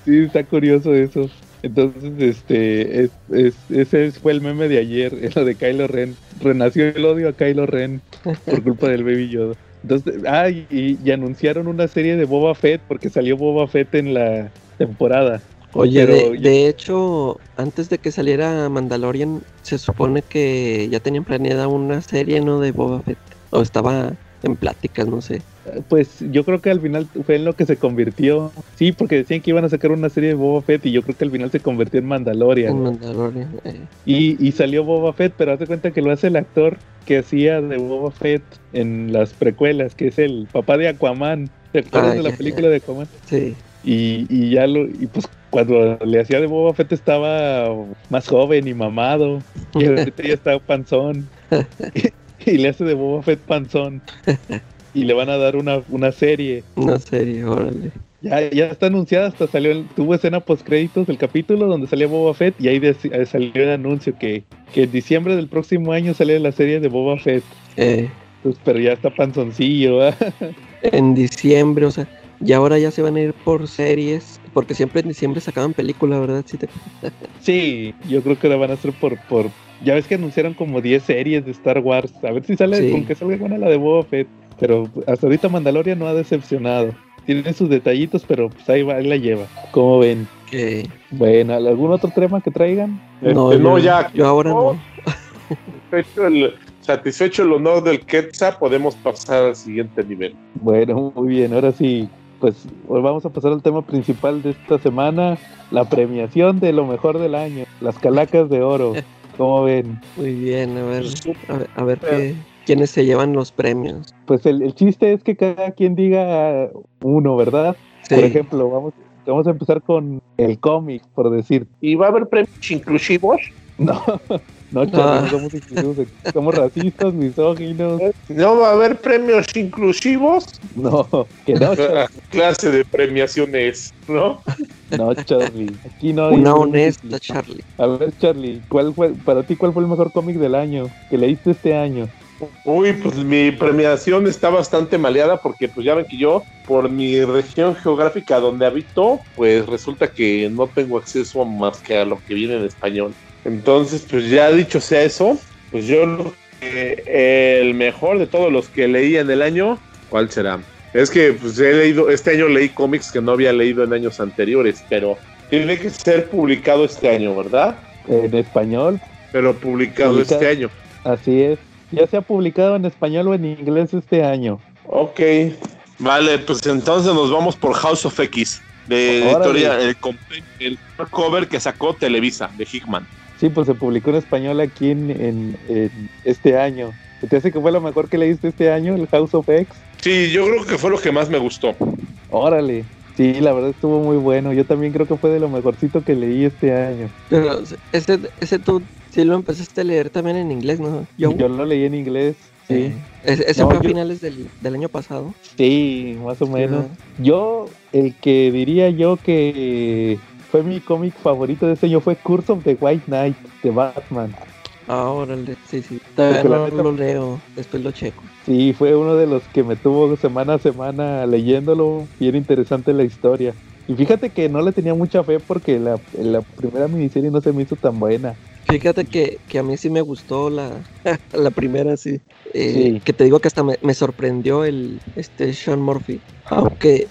Sí, está curioso eso. Entonces, este, es, es- ese fue el meme de ayer, es lo de Kylo Ren. Renació el odio a Kylo Ren por culpa del Baby Yoda. Entonces, ah, y, y anunciaron una serie de Boba Fett porque salió Boba Fett en la temporada. Oye, Pero de, hecho, antes de que saliera Mandalorian, se supone que ya tenían planeada una serie, ¿no? De Boba Fett. O estaba en pláticas, no sé. Pues yo creo que al final fue en lo que se convirtió. Sí, porque decían que iban a sacar una serie de Boba Fett y yo creo que al final se convirtió en Mandalorian. En Mandalorian. eh. Y, y salió Boba Fett, pero hace cuenta que lo hace el actor que hacía de Boba Fett en las precuelas, que es el papá de Aquaman. ¿Te acuerdas Ah, de la ya, película de Aquaman? Sí. Y, y ya lo, y pues cuando le hacía de Boba Fett estaba más joven y mamado. Y ahorita ya está panzón. Y, y le hace de Boba Fett panzón. Y le van a dar una, una serie. Una serie, órale. Ya, ya está anunciada, hasta salió, el- tuvo escena post créditos del capítulo donde salía Boba Fett y ahí eh, salió el anuncio que, que en diciembre del próximo año sale la serie de Boba Fett. Eh, Pues, pero ya está panzoncillo, ¿verdad? en diciembre, o sea, y ahora ya se van a ir por series, porque siempre en diciembre sacaban película, ¿verdad? Sí, te- Sí, yo creo que la van a hacer por, por... Ya ves que anunciaron como 10 series de Star Wars. A ver si sale, Sí. con que salga buena la de Boba Fett. Pero hasta ahorita Mandalorian no ha decepcionado. Tiene sus detallitos, pero pues ahí, va, ahí la lleva. ¿Cómo ven? que Bueno, ¿algún otro tema que traigan? Este, no, ya. Yo ahora no. Satisfecho el, satisfecho el honor del Quetzal, podemos pasar al siguiente nivel. Bueno, muy bien, ahora sí, pues hoy vamos a pasar al tema principal de esta semana, la premiación de lo mejor del año, las calacas de oro. ¿Cómo ven? Muy bien, a ver, a ver, a ver qué, quiénes se llevan los premios. Pues el, el chiste es que cada quien diga uno, ¿verdad? Sí. Por ejemplo, vamos, vamos a empezar con el cómic, por decir. ¿Y va a haber premios inclusivos? No, no, Charlie, Ah. no somos inclusivos, somos racistas, misóginos. ¿No va a haber premios inclusivos? No, que no, clase de premiaciones, ¿no? no, Charlie. Aquí no hay Una honesta. Charlie. A ver, Charlie, ¿cuál fue, para ti, cuál fue el mejor cómic del año que leíste este año? Uy, pues mi premiación está bastante maleada porque pues ya ven que yo, por mi región geográfica donde habito, pues resulta que no tengo acceso a más que a lo que viene en español. Entonces, pues ya dicho sea eso, pues yo creo que eh, el mejor de todos los que leí en el año, ¿cuál será? Es que pues he leído, este año leí cómics que no había leído en años anteriores, pero tiene que ser publicado este año, ¿verdad? En español, Pero publicado este año. así es. Ya se ha publicado en español o en inglés este año. Ok. Vale, pues entonces nos vamos por House of X. De Órale. editorial, el, comp- el cover que sacó Televisa, de Hickman. Sí, pues se publicó en español aquí en, en- en este año. ¿Te hace que fue lo mejor que leíste este año, el House of X? Sí, yo creo que fue lo que más me gustó. Órale. Sí, la verdad estuvo muy bueno. Yo también creo que fue de lo mejorcito que leí este año. Pero ese, ese tú sí lo empezaste a leer también en inglés, ¿no? Yo, Yo lo leí en inglés. Sí, Eh, ese No, fue a yo- finales del, del año pasado. sí, más o menos. Yo, el que diría yo que fue mi cómic favorito de este año fue Curse of the White Knight de Batman. Ah, órale, sí, sí. Todavía no neta- lo leo, después lo checo. Sí, fue uno de los que me tuvo semana a semana leyéndolo. Bien interesante la historia. Y fíjate que no le tenía mucha fe porque la, la primera miniserie no se me hizo tan buena. Fíjate que, que a mí sí me gustó la, la primera, sí. Eh, Sí. Que te digo que hasta me, me sorprendió el este Sean Murphy. Aunque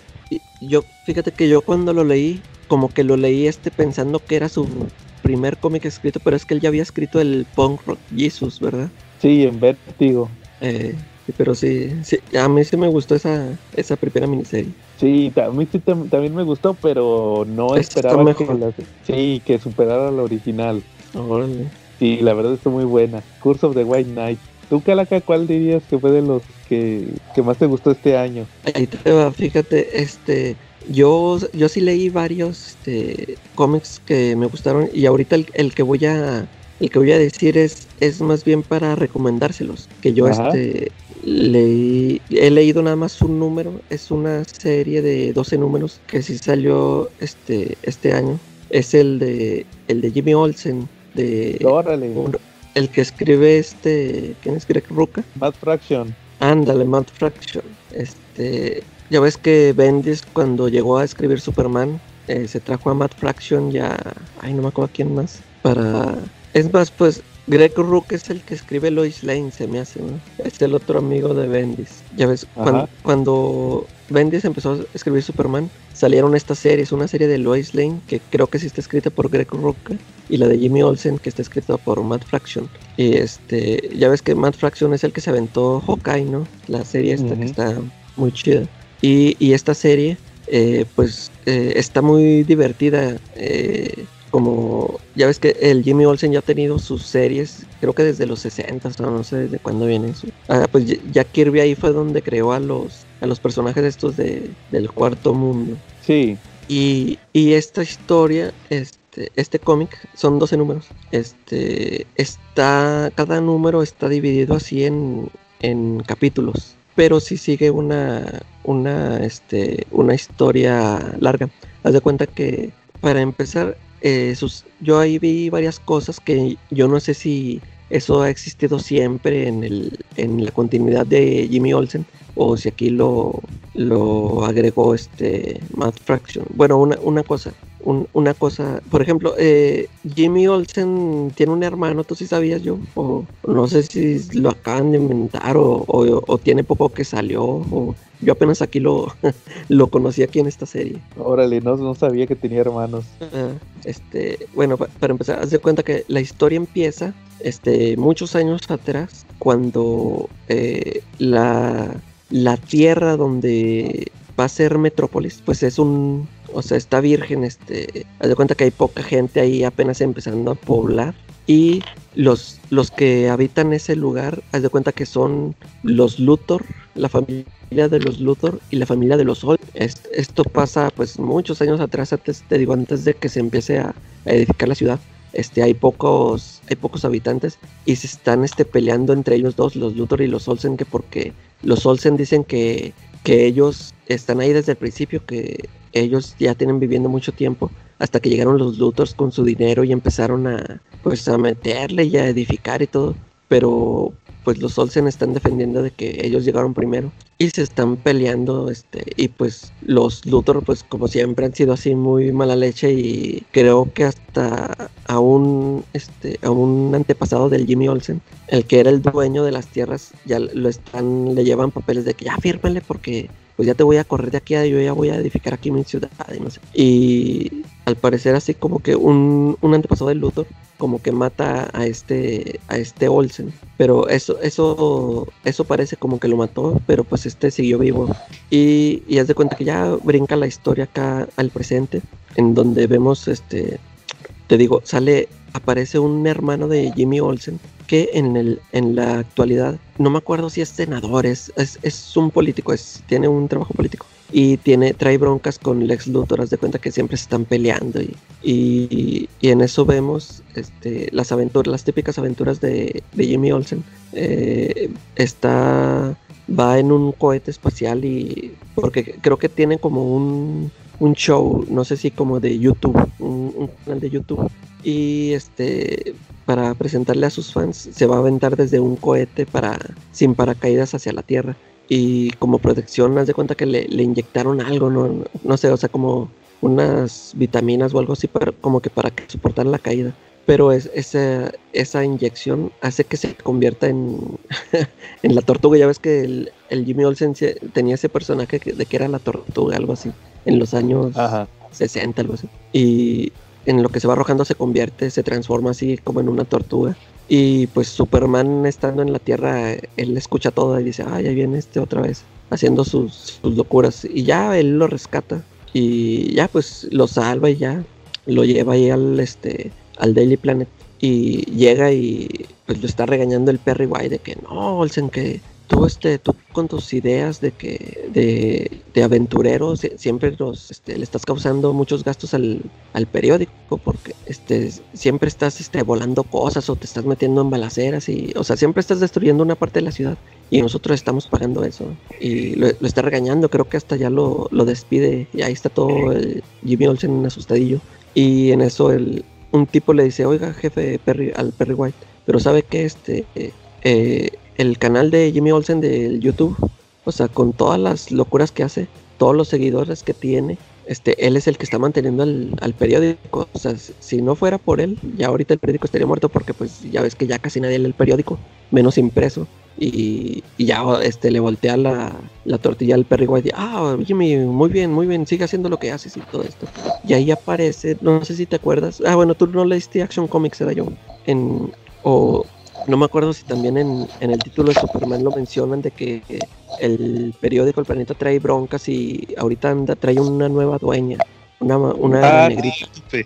yo, fíjate que yo cuando lo leí, como que lo leí este pensando que era su, primer cómic escrito, pero es que él ya había escrito el Punk Rock Jesus, ¿verdad? Sí, en Vértigo. Eh, pero sí, sí, a mí sí me gustó esa, esa primera miniserie. Sí, a mí sí tam- también me gustó, pero no Esta esperaba que mejor. la- sí, que superara la original. Órale. Sí, la verdad está muy buena. Curse of the White Knight. ¿Tú, Calaca, cuál dirías que fue de los que, que más te gustó este año? Ahí te va, fíjate, este, yo, yo sí leí varios este, cómics que me gustaron y ahorita el, el que voy a el que voy a decir es, es más bien para recomendárselos. Que yo Ajá. este leí, he leído nada más un número, es una serie de 12 números que sí salió este, este año. Es el de el de Jimmy Olsen, de Órale, un- el que escribe este, ¿quién es Greg Rucka? Mad Fraction. Ándale, Matt Fraction. Este, ya ves que Bendis cuando llegó a escribir Superman eh, se trajo a Matt Fraction ya, ay no me acuerdo a quién más para, es más pues Greg Rook es el que escribe Lois Lane se me hace, ¿no? Es el otro amigo de Bendis. Ya ves cuan- Ajá. cuando Bendis empezó a escribir Superman salieron estas series, una serie de Lois Lane que creo que sí está escrita por Greg Rucka y la de Jimmy Olsen que está escrita por Matt Fraction. Y este, ya ves que Matt Fraction es el que se aventó Hawkeye, ¿no? La serie esta que está muy chida. Y, y esta serie, eh, pues, eh, está muy divertida. eh, como, ya ves que el Jimmy Olsen ya ha tenido sus series, creo que desde los 60, o no sé desde cuándo viene eso. Ah, pues ya- Jack Kirby ahí fue donde creó a los, a los personajes estos de, del cuarto mundo. Sí, Y, y esta historia, este, este cómic, son 12 números. Este, está, cada número está dividido así en, en capítulos. Pero sí sigue una, una, este, una historia larga. Haz de cuenta que, para empezar, eh, sus, yo ahí vi varias cosas que yo no sé si eso ha existido siempre en, el, en la continuidad de Jimmy Olsen o si aquí lo, lo agregó este Matt Fraction. Bueno, una, una cosa, un- una cosa, por ejemplo, eh, Jimmy Olsen tiene un hermano, ¿tú sí sabías yo? O no sé si lo acaban de inventar o, o- tiene poco que salió yo apenas aquí lo, lo conocí aquí en esta serie. órale, no, no sabía que tenía hermanos. Este, bueno, pa- para empezar, haz de cuenta que la historia empieza este, muchos años atrás, cuando eh, la, la tierra donde va a ser Metrópolis, pues es un, o sea, está virgen, este, haz de cuenta que hay poca gente ahí apenas empezando a poblar. Y los, los que habitan ese lugar, haz de cuenta que son los Luthor, la familia de los Luthor y la familia de los Ol. Es- esto pasa pues muchos años atrás, antes, te digo, antes de que se empiece a, a edificar la ciudad. Este, hay pocos, hay pocos habitantes y se están este, peleando entre ellos dos, los Luthor y los Olsen, que porque los Olsen dicen que, que ellos están ahí desde el principio, que ellos ya tienen viviendo mucho tiempo, hasta que llegaron los Luthors con su dinero y empezaron a, pues, a meterle y a edificar y todo. Pero pues los Olsen están defendiendo de que ellos llegaron primero y se están peleando este y pues los Luthor pues como siempre han sido así muy mala leche y creo que hasta a un este a un antepasado del Jimmy Olsen el que era el dueño de las tierras ya lo están le llevan papeles de que ya fírmale porque pues ya te voy a correr de aquí yo ya voy a edificar aquí mi ciudad y no sé. Y al parecer así como que un, un antepasado del Luthor como que mata a este a este Olsen. Pero eso eso eso parece como que lo mató pero pues este siguió vivo. Y, y haz de cuenta que ya brinca la historia acá al presente en donde vemos este te digo sale aparece un hermano de Jimmy Olsen que en el en la actualidad no me acuerdo si es senador es, es, es un político es tiene un trabajo político y tiene trae broncas con Lex Luthor haz de cuenta que siempre se están peleando y, y, en eso vemos este, las aventuras las típicas aventuras de, de Jimmy Olsen. Eh, está va en un cohete espacial y porque creo que tiene como un, un show no sé si como de YouTube un, un canal de YouTube. Y este para presentarle a sus fans se va a aventar desde un cohete para sin paracaídas hacia la tierra y como protección haz de cuenta que le, le inyectaron algo no, no sé o sea como unas vitaminas o algo así para como que para soportar la caída pero es, esa, esa inyección hace que se convierta en, en la tortuga. Ya ves que el, el Jimmy Olsen se- tenía ese personaje que- de que era la tortuga, algo así, en los años Ajá. 60, algo así. Y, en lo que se va arrojando se convierte, se transforma así como en una tortuga. Y pues Superman estando en la Tierra, él escucha todo y dice, ay, ahí viene este otra vez, haciendo sus, sus locuras. Y ya él lo rescata. Y ya pues lo salva y ya lo lleva ahí al, este, al Daily Planet. Y llega y pues lo está regañando el Perry White de que no, Olsen, que tú, este, tú con tus ideas de que de, de aventurero sie- siempre nos, este, le estás causando muchos gastos al, al periódico porque este, siempre estás este, volando cosas o te estás metiendo en balaceras y, o sea, siempre estás destruyendo una parte de la ciudad y nosotros estamos pagando eso y lo, está regañando, creo que hasta ya lo, lo despide y ahí está todo el Jimmy Olsen asustadillo y en eso el, un tipo le dice, oiga jefe Perry, al Perry White, pero sabe que este eh, el canal de Jimmy Olsen del YouTube, o sea, con todas las locuras que hace, todos los seguidores que tiene, este, él es el que está manteniendo al, al periódico. O sea, si- no fuera por él, ya ahorita el periódico estaría muerto porque pues ya ves que ya casi nadie lee el periódico, menos impreso. Y, y ya este, le voltea la, la tortilla al White y, ah, Jimmy, muy bien, muy bien, sigue haciendo lo que haces y todo esto. Y ahí aparece, no sé si te acuerdas, ah, bueno, tú no leíste Action Comics, era yo, en, o no me acuerdo si también en, en el título de Superman lo mencionan de que el periódico El Planeta trae broncas y ahorita anda, trae una nueva dueña, una, una Ah, negrita. sí.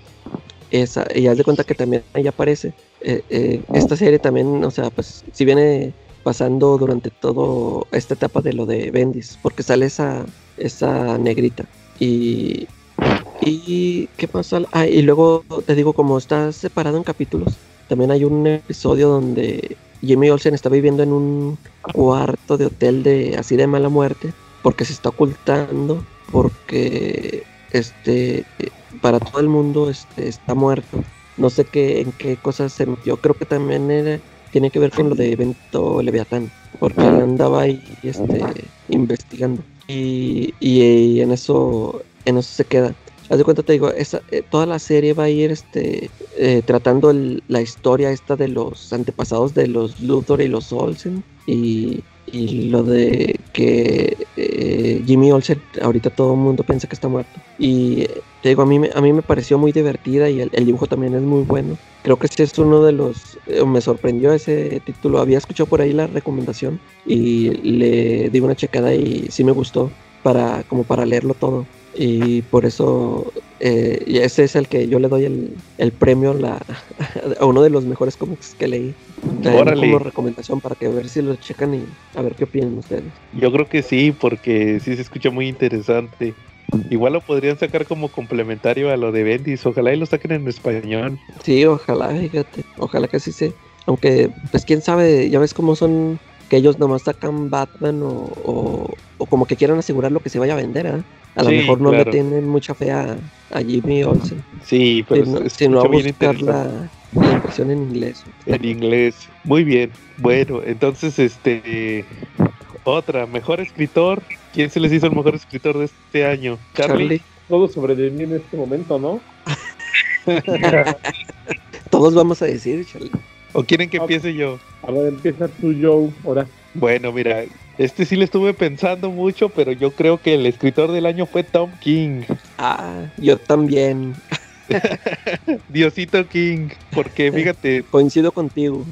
Esa, y haz de cuenta que también ahí aparece. Eh, eh, esta serie también, o sea, pues si viene pasando durante todo esta etapa de lo de Bendis, porque sale esa, esa negrita. Y, y ¿qué pasa? Ah, y luego te digo, como está separado en capítulos, también hay un episodio donde Jimmy Olsen está viviendo en un cuarto de hotel de así de mala muerte, porque se está ocultando, porque este para todo el mundo este, está muerto. No sé qué, en qué cosas se metió. Creo que también era, tiene que ver con lo de evento Leviatán. Porque andaba ahí este, investigando. Y, y en eso en eso se queda. Haz de cuenta, te digo, eh, toda la serie va a ir este, eh, tratando la historia esta de los antepasados de los Luthor y los Olsen. Y, lo de que eh, Jimmy Olsen, ahorita todo el mundo piensa que está muerto. Y te digo, a mí, a mí me pareció muy divertida y el, dibujo también es muy bueno. Creo que ese es uno de los... me sorprendió ese título. Había escuchado por ahí la recomendación y le di una checada y sí me gustó para como para leerlo todo. Y por eso eh, y ese es el que yo le doy el, el premio a, la, a uno de los mejores cómics que leí. Órale. como recomendación para que ver si lo checan y a ver qué opinan ustedes. Yo creo que sí, porque sí se escucha muy interesante. Igual lo podrían sacar como complementario a lo de Bendis. Ojalá y lo saquen en español. Sí, ojalá, fíjate, ojalá que sí se. Aunque, pues quién sabe, ya ves cómo son que ellos nomás sacan Batman o, o, o como que quieran asegurar lo que se vaya a vender, ¿ah? A lo mejor no claro. le tienen mucha fe a, a Jimmy Olsen, Sí, pero sino, se sino a buscar la, la impresión en inglés. en inglés. Muy bien. Bueno, entonces, este. Otra, mejor escritor. ¿Quién se les hizo el mejor escritor de este año? Charlie. Charlie, Todo sobre mí en este momento, ¿no? todos vamos a decir, Charlie. ¿O quieren que empiece yo? A ver, empieza tú, Joe, ahora. Bueno, mira, este sí le estuve pensando mucho, pero yo creo que el escritor del año fue Tom King. Ah, yo también. Diosito King. Porque fíjate, Coincido contigo.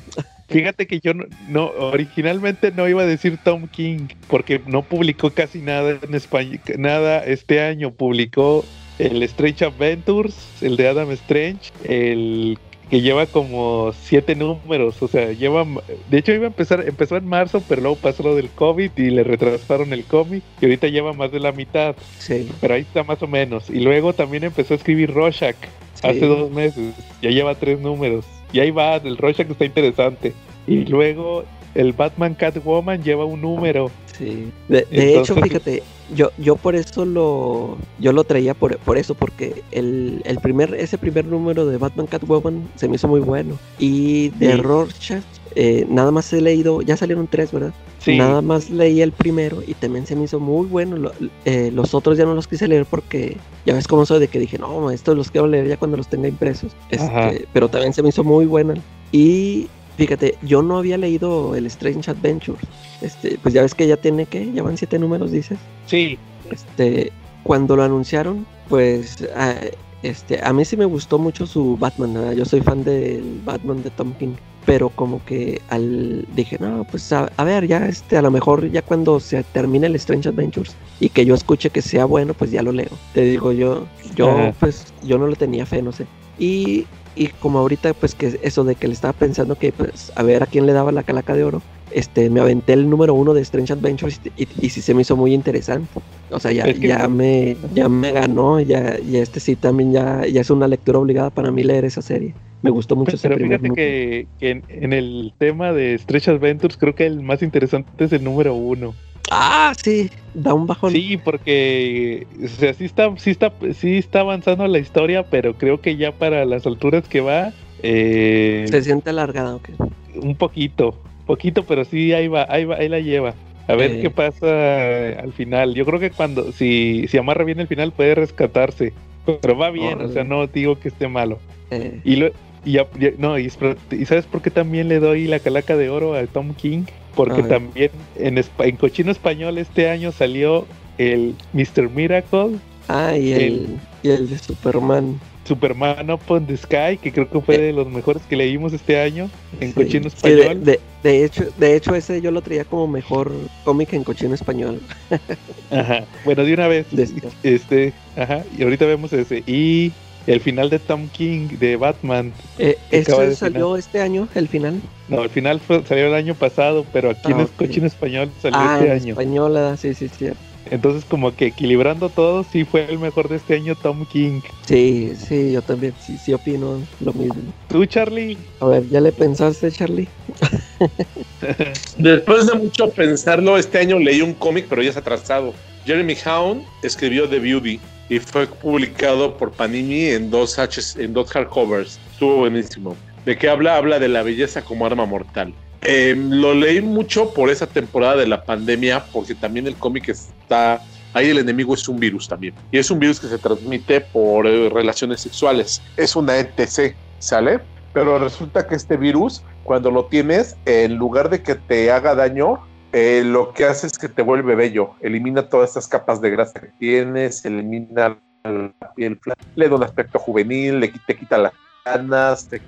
fíjate que yo no, no- originalmente no iba a decir Tom King, porque no publicó casi nada en español, nada este año. Publicó el Strange Adventures, el de Adam Strange, el que lleva como siete números, o sea, lleva, de hecho iba a empezar, empezó en marzo, pero luego pasó lo del COVID y le retrasaron el cómic y ahorita lleva más de la mitad, Sí, pero ahí está más o menos. Y luego también empezó a escribir Rorschach sí. hace dos meses, ya lleva tres números y ahí va, el Rorschach está interesante. Y luego el Batman Catwoman lleva un número. Sí. De, de hecho, fíjate, yo, yo por eso lo, yo lo traía por, por eso, porque el, el primer, ese primer número de Batman Catwoman se me hizo muy bueno. Y de Sí. Rorschach, eh, nada más he leído, ya salieron tres, ¿verdad? Sí, Nada más leí el primero y también se me hizo muy bueno. Lo- eh, los otros ya no los quise leer porque ya ves cómo soy de que dije, no, estos los quiero leer ya cuando los tenga impresos. Este, pero también se me hizo muy buena. Y fíjate, yo no había leído el Strange Adventures. Este, pues ya ves que ya tiene que, ya van siete números, dices. sí, Este, cuando lo anunciaron, pues ah, Este, a mí sí me gustó mucho su Batman, ¿verdad? yo soy fan del Batman de Tom King, pero como que al dije, no, pues a, a, ver, ya este, a lo mejor ya cuando se termine el Strange Adventures y que yo escuche que sea bueno, pues ya lo leo. Te digo, yo, yo, Ajá. pues, yo no le tenía fe, no sé. Y, y como ahorita, pues que eso de que le estaba pensando que, pues, a ver a quién le daba la calaca de oro, este, me aventé el número uno de Strange Adventures y, y, y sí se me hizo muy interesante. O sea, ya, Es que- ya me, ya me ganó, ya, ya este sí también ya, ya es una lectura obligada para mí leer esa serie. Me gustó mucho ese Pero primer fíjate que, que en, en el tema de Stretch Adventures creo que el más interesante es el número uno. Ah, sí, da un bajón. Sí, porque o sea, sí está, sí está, sí está avanzando la historia, pero creo que ya para las alturas que va, eh, Se siente alargada, ok. un poquito, poquito, pero sí ahí va, ahí va, ahí la lleva. A ver Eh. qué pasa al final. Yo creo que cuando, si, si amarra bien el final puede rescatarse. Pero va bien, o sea, no digo que esté malo. Eh, Y, lo, y, ya- ya- no, ¿y sabes por qué también le doy la calaca de oro a Tom King? Porque también en, en cochino español este año salió el Mr. Miracle, ah, y el, y el de Superman. Superman Up on the Sky, que creo que fue de los mejores que leímos este año en Sí. cochino Sí, de, español. de- de hecho, de hecho, ese yo lo traía como mejor cómic en cochino español. Ajá. Bueno, de una vez, este. este, ajá, y ahorita vemos ese. Y el final de Tom King de Batman. Eh, Que acaba ¿Este de salió este año, el final? No, el final fue- salió el año pasado, pero aquí en Ah, el ok. cochino español salió ah, este en año. española, sí, sí, sí. Entonces, como que equilibrando todo, sí fue el mejor de este año Tom King. Sí, sí, yo también, sí, sí opino lo mismo. ¿Tú, Charlie? A ver, ¿ya le pensaste, Charlie? Después de mucho pensarlo, este año leí un cómic, pero ya es atrasado. Jeremy Hound escribió The Beauty y fue publicado por Panini en dos en dos hardcovers. Estuvo buenísimo. ¿De qué habla? Habla de la belleza como arma mortal. Eh, lo leí mucho por esa temporada de la pandemia, porque también el cómic está. Ahí el enemigo es un virus también. Y es un virus que se transmite por eh, relaciones sexuales. Es una ETC, ¿sale? Pero resulta que este virus, cuando lo tienes, en lugar de que te haga daño, eh, lo que hace es que te vuelve bello. Elimina todas estas capas de grasa que tienes, elimina la piel flaca, le da un aspecto juvenil, le, te quita las canas, te,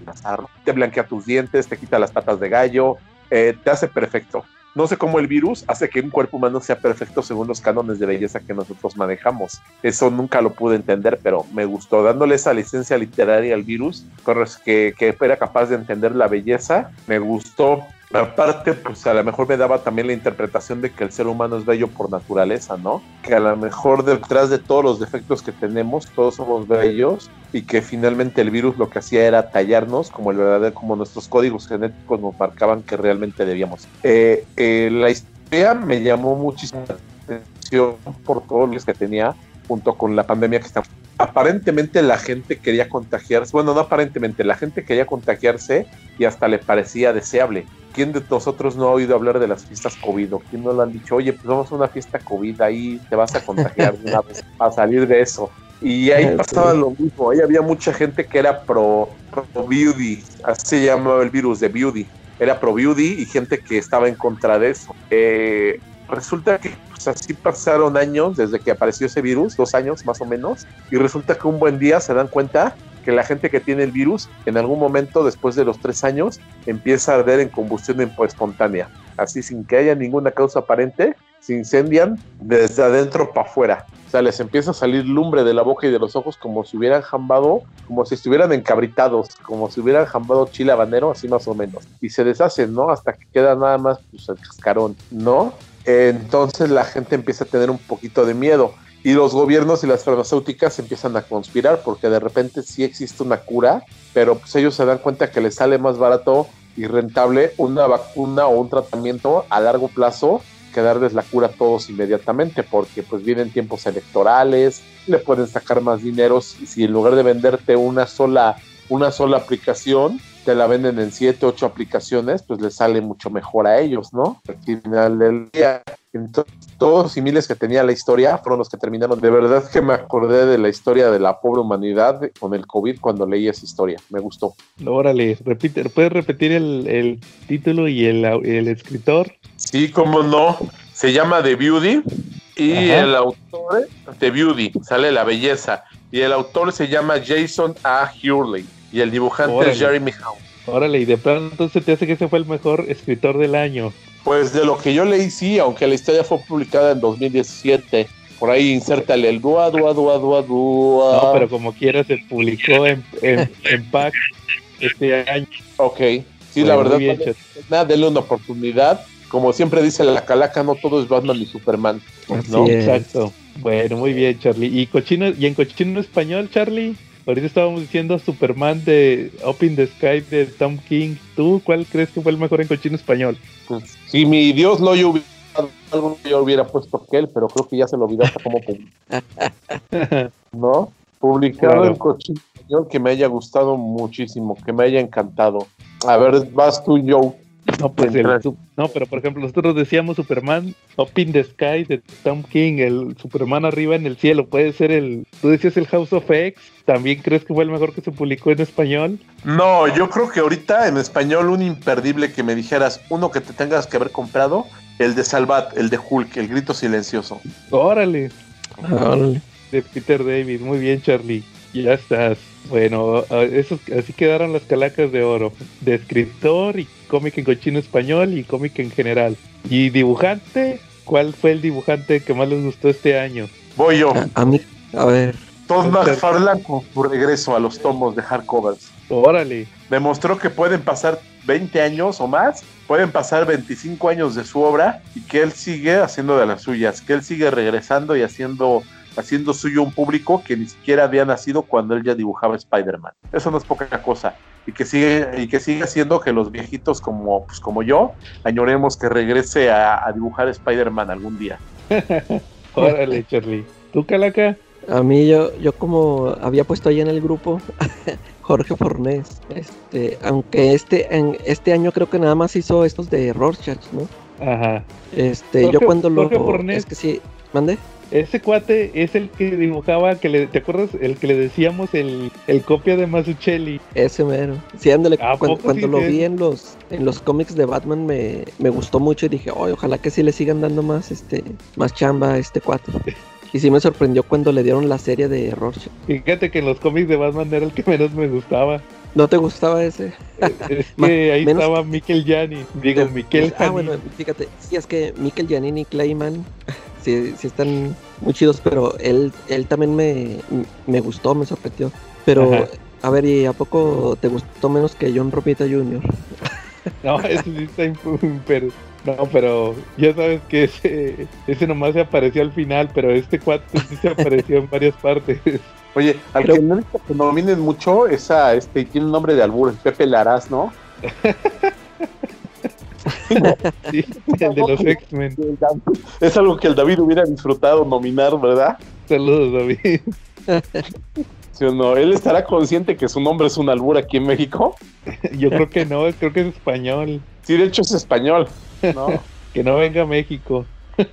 te blanquea tus dientes, te quita las patas de gallo, eh, te hace perfecto. No sé cómo el virus hace que un cuerpo humano sea perfecto según los cánones de belleza que nosotros manejamos. Eso nunca lo pude entender, pero me gustó. Dándole esa licencia literaria al virus, que, que era capaz de entender la belleza, me gustó. Aparte, pues a lo mejor me daba también la interpretación de que el ser humano es bello por naturaleza, ¿no? Que a lo mejor detrás de todos los defectos que tenemos, todos somos bellos y que finalmente el virus lo que hacía era tallarnos como el verdadero, como nuestros códigos genéticos nos marcaban que realmente debíamos. Eh, eh, la historia me llamó muchísimo la atención por todos los que tenía junto con la pandemia que estamos. Aparentemente la gente quería contagiarse, bueno, no aparentemente, la gente quería contagiarse y hasta le parecía deseable. ¿Quién de nosotros no ha oído hablar de las fiestas COVID? ¿O quién no le han dicho, oye, pues vamos a una fiesta COVID, ahí te vas a contagiar una vez a salir de eso? Y ahí Sí. pasaba lo mismo, ahí había mucha gente que era pro, pro beauty, así se llamaba el virus de beauty, era pro beauty y gente que estaba en contra de eso. Eh, resulta que así pasaron años desde que apareció ese virus, dos años más o menos, y resulta que un buen día se dan cuenta que la gente que tiene el virus, en algún momento después de los tres años, empieza a arder en combustión espontánea, así sin que haya ninguna causa aparente, se incendian desde adentro para afuera. O sea, les empieza a salir lumbre de la boca y de los ojos como si hubieran jambado, como si estuvieran encabritados, como si hubieran jambado chile habanero, así más o menos. Y se deshacen, ¿no? Hasta que queda nada más pues, el cascarón, ¿no? Entonces la gente empieza a tener un poquito de miedo. Y los gobiernos y las farmacéuticas empiezan a conspirar porque de repente sí existe una cura, pero pues ellos se dan cuenta que les sale más barato y rentable una vacuna o un tratamiento a largo plazo que darles la cura a todos inmediatamente porque pues vienen tiempos electorales, le pueden sacar más dinero si, si en lugar de venderte una sola una sola aplicación te la venden en siete, ocho aplicaciones, pues les sale mucho mejor a ellos, ¿no? Al final del día. Entonces, todos y miles que tenía la historia fueron los que terminaron. De verdad que me acordé de la historia de la pobre humanidad con el COVID cuando leí esa historia. Me gustó. Órale, repite, ¿puedes repetir el, el título y el, el escritor? Sí, cómo no. Se llama The Beauty y Ajá. el autor The Beauty, sale la belleza. y el autor se llama Jason A. Hurley y el dibujante Órale. es Jeremy Howe. Órale, y de pronto entonces te hace que ese fue el mejor escritor del año. Pues de lo que yo leí, sí, aunque la historia fue publicada en 2017. Por ahí insértale el dua, dua, dua, dua, dua. No, pero como quiera se publicó en, en, en pack este año. Ok, sí, la verdad, bien, vale Chet. nada, denle una oportunidad. Como siempre dice la calaca, no todo es Batman y Superman. Así ¿no? es. Exacto. Bueno, muy bien, Charlie. ¿Y cochino y en cochino español, Charlie? Ahorita estábamos diciendo Superman de Up in the Sky de Tom King. ¿Tú cuál crees que fue el mejor en cochino español? Pues, si mi Dios no yo hubiera yo hubiera puesto aquel, pero creo que ya se lo olvidó hasta cómo ¿no? Publicado Claro. en cochino español que me haya gustado muchísimo, que me haya encantado. A ver, vas tú, Joe. No, pues el, no, pero por ejemplo, nosotros decíamos Superman Up in the Sky de Tom King, el Superman arriba en el cielo. Puede ser el. Tú decías el House of X. ¿También crees que fue el mejor que se publicó en español? No, yo creo que ahorita en español un imperdible que me dijeras, uno que te tengas que haber comprado, el de Salvat, el de Hulk, el grito silencioso. Órale, Órale. de Peter David. Muy bien, Charlie. Ya estás. Bueno, esos, así quedaron las calacas de oro. De escritor y cómic en cochino español y cómic en general. ¿Y dibujante? ¿Cuál fue el dibujante que más les gustó este año? Voy yo. A, a mí, a ver, Todd. McFarlane con su regreso a los tomos de hardcovers. Órale. Demostró que pueden pasar 20 años o más, pueden pasar 25 años de su obra y que él sigue haciendo de las suyas, que él sigue regresando y haciendo, haciendo suyo un público que ni siquiera había nacido cuando él ya dibujaba Spider-Man. Eso no es poca cosa. Y que sigue, y que sigue haciendo que los viejitos como, pues, como yo añoremos que regrese a, a dibujar Spider-Man algún día. Órale, Charlie. ¿Tú, Calaca? a mí yo, yo como había puesto ahí en el grupo, Jorge Fornés, este, aunque este, en este año creo que nada más hizo estos de Rorschach, ¿no? Ajá. Este, yo cuando lo, Jorge Fornés. es que sí, mande, Ese cuate es el que dibujaba, que le, ¿te acuerdas? El que le decíamos el, el copia de Mazzucchelli. ese mero, sí, ándale, ¿A cuando, cuando sí, lo vi en los, en los cómics de Batman me, me gustó mucho y dije, "Ay, ojalá que sí le sigan dando más, este, más chamba a este cuate. Y sí me sorprendió cuando le dieron la serie de Rorschach. Fíjate que en los cómics de Batman era el que menos me gustaba. ¿No te gustaba ese? Es que ahí menos- estaba Mikel Gianni. Digo, Mikel Ah, bueno, fíjate, sí, es que Mikel Giannini y Clayman sí, sí están muy chidos, pero él, él también me, me gustó, me sorprendió. Pero, Ajá. a ver, ¿y a poco te gustó menos que John Romita Jr.? No, ese sí está imp- pero No, pero ya sabes que ese, ese nomás se apareció al final, pero este cuate sí se apareció en varias partes. Oye, al Pero- que no nominen mucho es a este, tiene un nombre de albur, Pepe Larraz, ¿no? Sí, el de los X-Men. Es algo que el David hubiera disfrutado nominar, ¿verdad? Saludos, David. ¿Sí o no? Él estará consciente que su nombre es un albur aquí en México. Yo creo que no, creo que es español. Sí, de hecho es español, ¿no? Que no venga a México.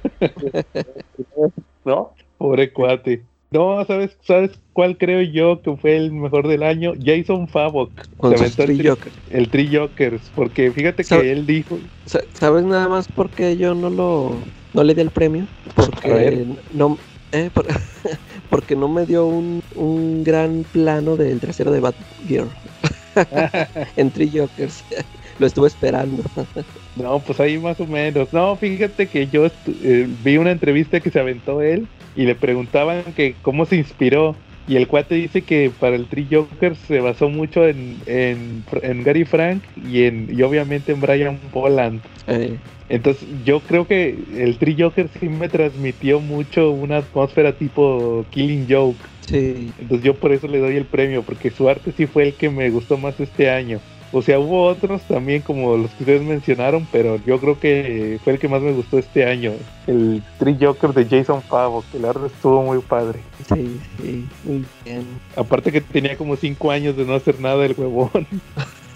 ¿No? Pobre cuate. No, ¿sabes, ¿sabes cuál creo yo que fue el mejor del año? Jason Favok. Con sus el tri- Joker. El Jokers. Porque fíjate que él dijo. Sa- ¿Sabes nada más por qué yo no lo no le di el premio? Porque no eh, por- porque no me dio un, un gran plano del trasero de Batgirl en Three Jokers. Lo estuve esperando. No, pues ahí más o menos. No, fíjate que yo eh, vi una entrevista que se aventó él y le preguntaban que cómo se inspiró. Y el cuate dice que para el Three Jokers se basó mucho en, en, en Gary Frank y, en, y obviamente en Brian Poland. Eh, Entonces yo creo que el Three Jokers sí me transmitió mucho una atmósfera tipo Killing Joke. sí, Entonces yo por eso le doy el premio, porque su arte sí fue el que me gustó más este año. O sea, hubo otros también como los que ustedes mencionaron, pero yo creo que fue el que más me gustó este año. El Three Joker de Jason Favok, el arte estuvo muy padre. sí, sí, muy bien. Aparte que tenía como cinco años de no hacer nada el huevón.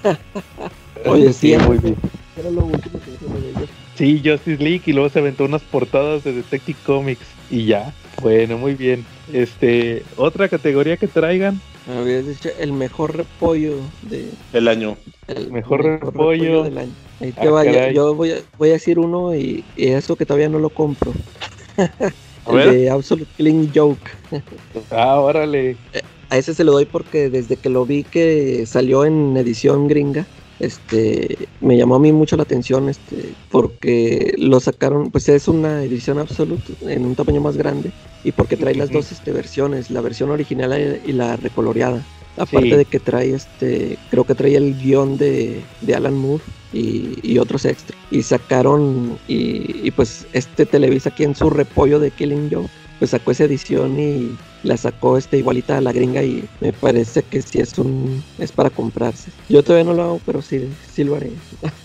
Oye, sí, muy bien. Era lo último que hice de ellos. Sí, Justice League y luego se aventó unas portadas de Detective Comics y ya. Bueno, muy bien. Este, otra categoría que traigan. Habías dicho el mejor repollo de El año. el Mejor repollo. del año. Ahí te Ah, va, yo- caray. yo voy a, voy a decir uno y, y eso que todavía no lo compro. A ver. El de Absolute Killing Joke. Ah, órale. A ese se lo doy porque desde que lo vi que salió en edición gringa, este, me llamó a mí mucho la atención, este, porque lo sacaron, pues es una edición absoluta en un tamaño más grande y porque trae las dos este, versiones, la versión original y la recoloreada. Aparte Sí. de que trae este, creo que trae el guion de, de Alan Moore y, y otros extras. Y sacaron, y, y pues este Televisa aquí en su repollo de Killing Joke, pues sacó esa edición y la sacó este igualita a la gringa y me parece que sí es un es para comprarse. Yo todavía no lo hago, pero sí, sí lo haré.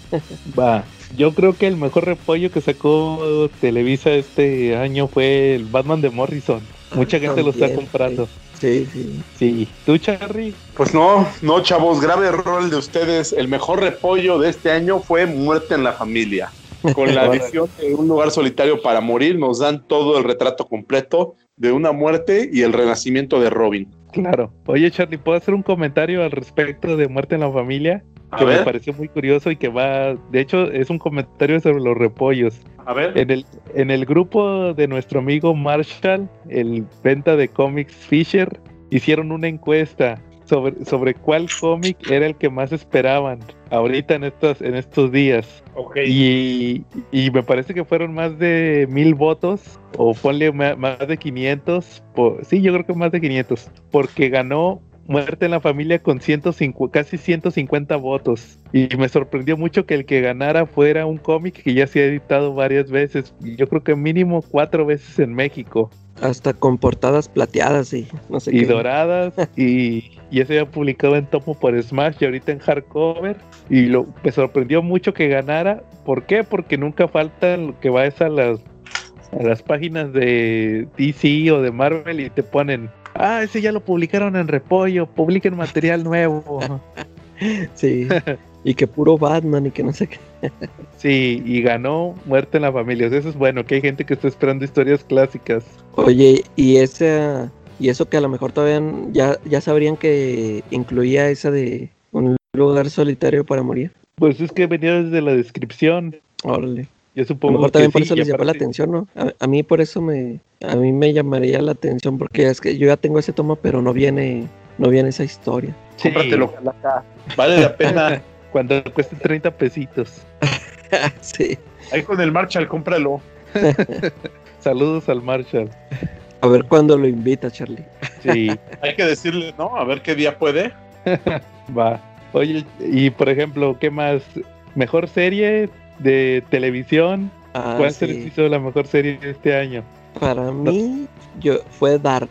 Va. Yo creo que el mejor repollo que sacó Televisa este año fue el Batman de Morrison. Mucha gente lo está comprando. Sí, sí. Sí. ¿Tú, Charlie? Pues no, no, chavos, grave error el de ustedes. El mejor repollo de este año fue Muerte en la Familia. Con la edición de Un lugar solitario para morir, nos dan todo el retrato completo de una muerte y el renacimiento de Robin. Claro. Oye, Charlie, ¿puedo hacer un comentario al respecto de Muerte en la Familia? A Que me pareció muy curioso y que va. De hecho, es un comentario sobre los repollos. a ver. En el, en el grupo de nuestro amigo Marshall, el venta de cómics Fisher, hicieron una encuesta sobre, sobre cuál cómic era el que más esperaban ahorita en estos, en estos días. Y, y me parece que fueron más de mil votos, o ponle más de 500. por- sí, yo creo que más de 500, porque ganó Muerte en la Familia con 150, casi 150 votos. Y me sorprendió mucho que el que ganara fuera un cómic que ya se ha editado varias veces. Yo creo que mínimo cuatro veces en México. Hasta con portadas plateadas y no sé Y qué. doradas. y, y ese ya publicado en tomo por Smash y ahorita en hardcover. Y lo, me sorprendió mucho que ganara. ¿Por qué? Porque nunca falta lo que vayas a las, a las páginas de DC o de Marvel y te ponen. Ah, ese ya lo publicaron en repollo, publiquen material nuevo. Sí. y que puro Batman y que no sé qué. Sí, y ganó Muerte en la Familia. O sea, eso es bueno, que hay gente que está esperando historias clásicas. Oye, y esa y eso que a lo mejor todavía ya, ya sabrían que incluía esa de un lugar solitario para morir. Pues es que venía desde la descripción. Órale. Yo A lo supongo mejor que también por sí, eso les llamó la atención, ¿no? A, a mí por eso me a mí me llamaría la atención porque es que yo ya tengo ese tomo, pero no viene no viene esa historia. Sí, Cómpratelo. Vale la pena. Cuando cueste 30 pesitos. sí. Ahí con el Marshall, cómpralo. Saludos al Marshall. A ver cuándo lo invita, Charlie. Sí, Hay que decirle, ¿no? A ver qué día puede. va. Oye, y por ejemplo, ¿qué más? ¿Mejor serie de televisión? Ah, ¿Cuál se sí. les hizo la mejor serie de este año? Para mí yo fue Dark.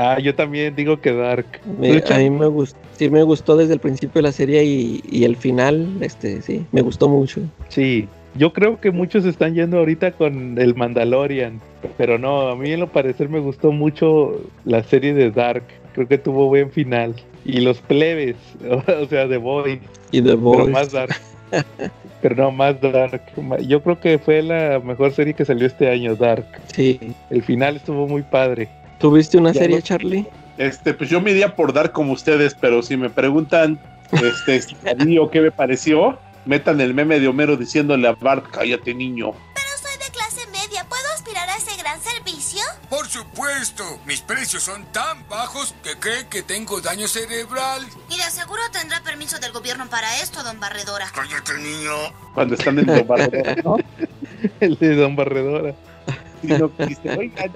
Ah, yo también digo que Dark. Me- ¿Tú, a mí me gustó, sí me gustó desde el principio de la serie y, y el final, este, sí, me gustó mucho. Sí, yo creo que muchos están yendo ahorita con el Mandalorian, pero no, a mí en lo parecer me gustó mucho la serie de Dark, creo que tuvo buen final. Y los plebes, o sea, The Boys, Y The pero Voice. más Dark. pero no, más Dark. Yo creo que fue la mejor serie que salió este año, Dark. Sí. El final estuvo muy padre. ¿Tuviste una Ya serie, no- Charlie? Este, pues yo me iría por dar como ustedes, pero si me preguntan, este, si la vi o qué me pareció, metan el meme de Homero diciéndole a Bart, cállate niño. Pero soy de clase media. ¿Puedo aspirar a ese gran servicio? Por supuesto, mis precios son tan bajos que cree que tengo daño cerebral. Y de seguro tendrá permiso del gobierno para esto, don Barredora. Cállate, niño. Cuando están en el barredor, ¿no? El de Don Barredora. Y no dice, oiga,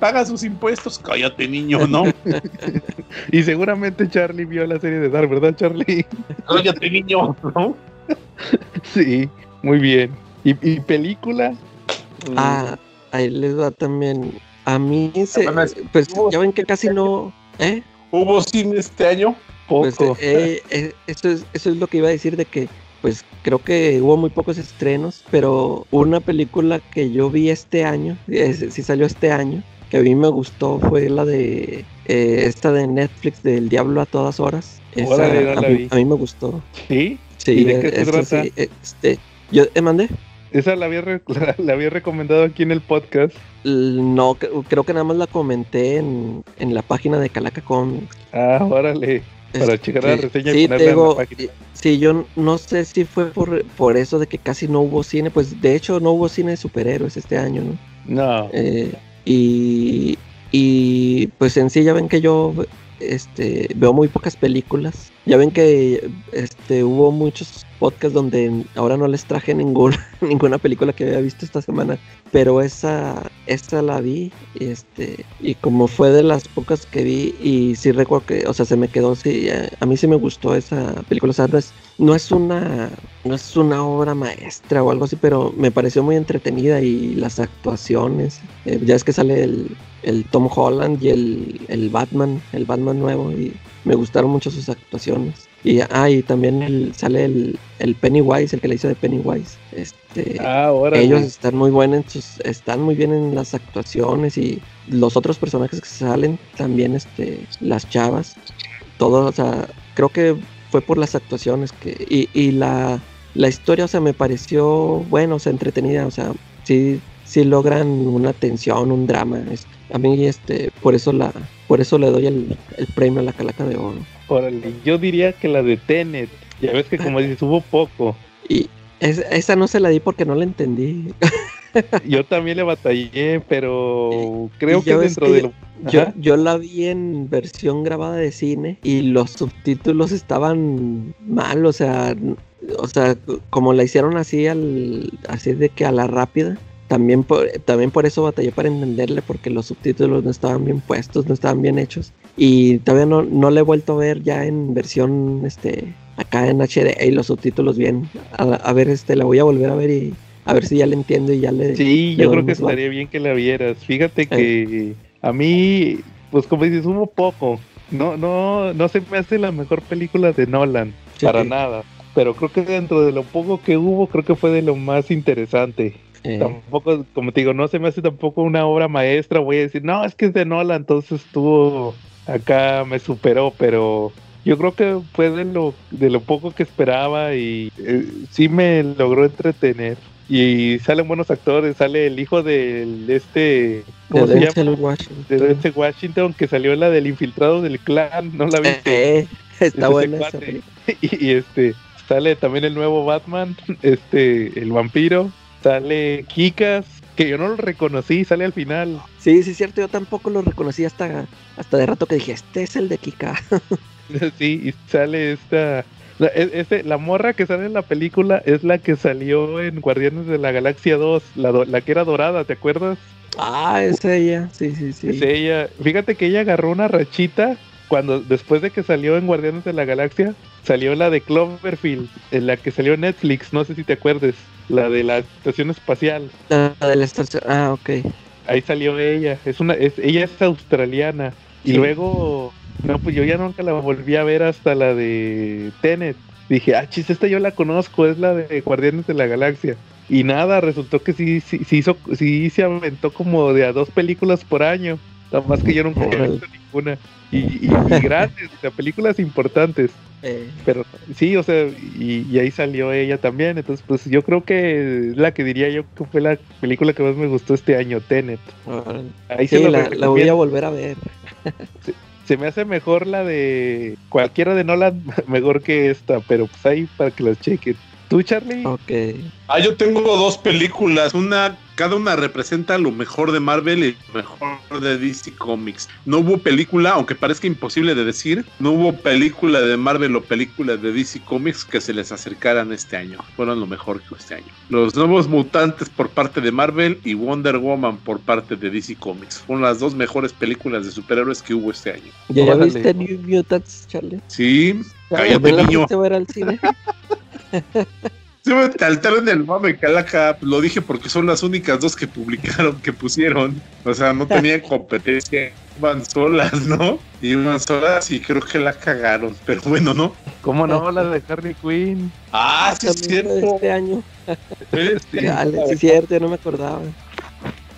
paga sus impuestos, cállate niño, ¿no? Y seguramente Charlie vio la serie de Dark, ¿verdad, Charlie? Cállate niño, ¿no? Sí, muy bien. ¿Y, y película? Ah, ahí les va también. A mí, se, pues "No, ya ven que casi no, ¿eh? ¿Hubo cine este año? Poco. Pues, eh, eh, eso, es, eso es lo que iba a decir de que, pues creo que hubo muy pocos estrenos, pero una película que yo vi este año, sí salió este año, que a mí me gustó fue la de eh, esta de Netflix del Diablo a todas horas. Esa, Órale, a, mí, a mí me gustó. ¿Sí? Sí, ¿Y de qué se esta trata? sí, este, yo eh, mandé. Esa la había, la, la había recomendado aquí en el podcast. No, cre- creo que nada más la comenté en, en la página de Calaca Comics. Ah, órale. Para checar la reseña y sí, ponerla te en la digo, página. sí, yo no sé si fue por, por eso de que casi no hubo cine, pues de hecho no hubo cine de superhéroes este año, ¿no? No. Eh, Y, y pues en sí ya ven que yo este, veo muy pocas películas. Ya ven que este, hubo muchos podcasts donde ahora no les traje ninguna, ninguna película que había visto esta semana, pero esa, esta la vi este, y como fue de las pocas que vi y sí recuerdo que, o sea, se me quedó, sí, a, a mí sí me gustó esa película, o sea, no es, no es una no es una obra maestra o algo así, pero me pareció muy entretenida y las actuaciones, eh, ya es que sale el, el Tom Holland y el, el, Batman, el Batman nuevo y me gustaron mucho sus actuaciones. Y, ah, y también el, sale el, el Pennywise, el que le hizo de Pennywise. Este, ah, ahora, ellos están muy buenos, están muy bien en las actuaciones y los otros personajes que salen también, este, las chavas, todo, o sea, creo que fue por las actuaciones que y, y la, la historia, o sea, me pareció bueno, o sea, entretenida, o sea, sí, sí logran una tensión, un drama. A mí, este, por eso la, por eso le doy el, el premio a la calaca de oro. Órale, yo diría que la de Tenet, ya ves que como dices, hubo poco. Y es, esa no se la di porque no la entendí. yo también le batallé, pero creo que dentro que de lo... yo, yo, la vi en versión grabada de cine y los subtítulos estaban mal, o sea, o sea, como la hicieron así al así de que a la rápida, también por, también por eso batallé para entenderle porque los subtítulos no estaban bien puestos, no estaban bien hechos y todavía no, no le he vuelto a ver ya en versión este acá en HD y los subtítulos bien. A, a, ver, este la voy a volver a ver y a ver si ya le entiendo y ya le Sí, le yo creo que estaría bien que la vieras. Fíjate que eh. a mí pues como dices, hubo poco. No no no se me hace la mejor película de Nolan, sí, para sí. nada pero creo que dentro de lo poco que hubo, creo que fue de lo más interesante. Eh. Tampoco, como te digo, no se me hace tampoco una obra maestra. Voy a decir, no, es que es de Nolan, entonces estuvo acá, me superó, pero yo creo que fue de lo, de lo poco que esperaba y eh, sí me logró entretener. Y salen buenos actores, sale el hijo del de este ¿cómo de se llama? Washington. De Denzel Washington que salió en la del infiltrado del clan, ¿no la viste? Eh, está buena esa y, y este sale también el nuevo Batman, este, el vampiro, sale Kikas, que yo no lo reconocí, sale al final. Sí, sí, es cierto, yo tampoco lo reconocí hasta, hasta de rato que dije, este es el de Kika. sí, y sale esta... Este, la morra que sale en la película es la que salió en Guardianes de la Galaxia 2, la, la que era dorada, ¿te acuerdas? Ah, es ella, sí, sí, sí. Es ella. Fíjate que ella agarró una rachita cuando después de que salió en Guardianes de la Galaxia, salió la de Cloverfield, en la que salió Netflix, no sé si te acuerdes, la de la estación espacial. La de la estación, ah, ok. Ahí salió ella, es una, es, ella es australiana. Sí. Y luego, no, pues yo ya nunca la volví a ver hasta la de Tenet. Dije, ah, chis, esta yo la conozco, es la de Guardianes de la Galaxia. Y nada, resultó que sí, sí, sí, hizo, sí se aventó como de a dos películas por año. Nada más que yo nunca visto ninguna. Y, y, y grandes, o sea, películas importantes. Eh. Pero sí, o sea, y, y, ahí salió ella también. Entonces, pues yo creo que es la que diría yo que fue la película que más me gustó este año, Tenet. Ahí sí, se la, la, voy a volver a ver. Se, se, me hace mejor la de cualquiera de Nolan, mejor que esta, pero pues ahí para que las chequen. ¿Tú, Charlie? Ok. Ah, yo tengo dos películas. Una, cada una representa lo mejor de Marvel y lo mejor de DC Comics. No hubo película, aunque parezca imposible de decir, no hubo película de Marvel o película de DC Comics que se les acercaran este año. Fueron lo mejor que este año. Los Nuevos Mutantes por parte de Marvel y Wonder Woman por parte de DC Comics. Fueron las dos mejores películas de superhéroes que hubo este año. ¿Ya, ¿Ya viste New Mutants, Charlie? Sí. Cállate, niño. ¿Te ver al cine? Se me saltaron el mame, calaca. Lo dije porque son las únicas dos que publicaron, que pusieron. O sea, no tenían competencia. Iban solas, ¿no? Iban solas y creo que la cagaron. Pero bueno, ¿no? ¿Cómo no? La de Harley Quinn. Ah, sí, es cierto. Este año. Dale, sí, es cierto, yo no me acordaba.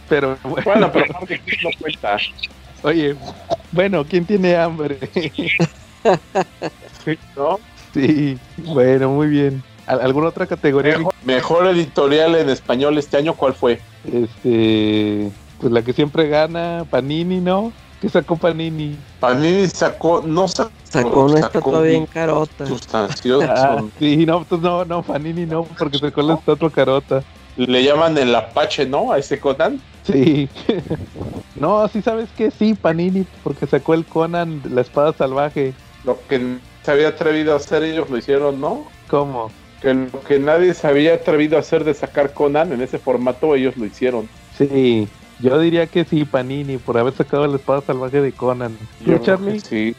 Pero bueno, bueno pero Harley Quinn no cuenta. Oye, bueno, ¿quién tiene hambre? ¿No? Sí, bueno, muy bien. ¿Alguna otra categoría? Mejor, mejor, editorial en español este año, ¿cuál fue? Este, pues la que siempre gana, Panini, ¿no? ¿Qué sacó Panini? Panini sacó, no sacó. Sacó una estatua bien carota. Sustanciosa. Ah, sí, no, pues no, no, Panini no, porque sacó la estatua carota. le llaman el Apache, ¿no? A ese Conan. Sí. no, sí sabes que sí, Panini, porque sacó el Conan, la espada salvaje. Lo que se había atrevido a hacer ellos lo hicieron, ¿no? ¿Cómo? Que lo que nadie se había atrevido a hacer de sacar Conan en ese formato, ellos lo hicieron. Sí, yo diría que sí, Panini, por haber sacado la espada salvaje de Conan. ¿Tú, Charlie? Sí.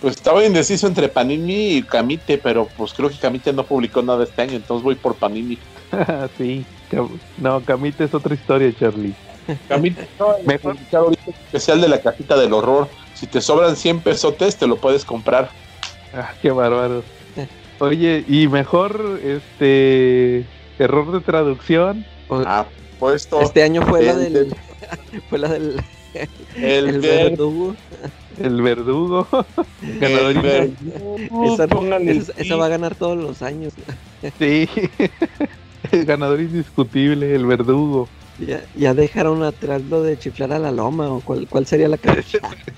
Pues estaba indeciso entre Panini y Camite, pero pues creo que Camite no publicó nada este año, entonces voy por Panini. sí. No, Camite es otra historia, Charlie. Camite, no, Mejor. publicado ahorita es especial de la cajita del horror. Si te sobran 100 pesotes, te lo puedes comprar. Ah, qué bárbaro. Oye, y mejor, este, error de traducción. Ah, puesto. este año fue la el del. fue la del. el, verdugo. El verdugo. el ganador verdugo, Esa, esa- esa va a ganar todos los años. Sí. El ganador indiscutible, el verdugo. Ya, ya dejaron atrás lo de chiflar a la loma. o ¿Cuál, cuál sería la que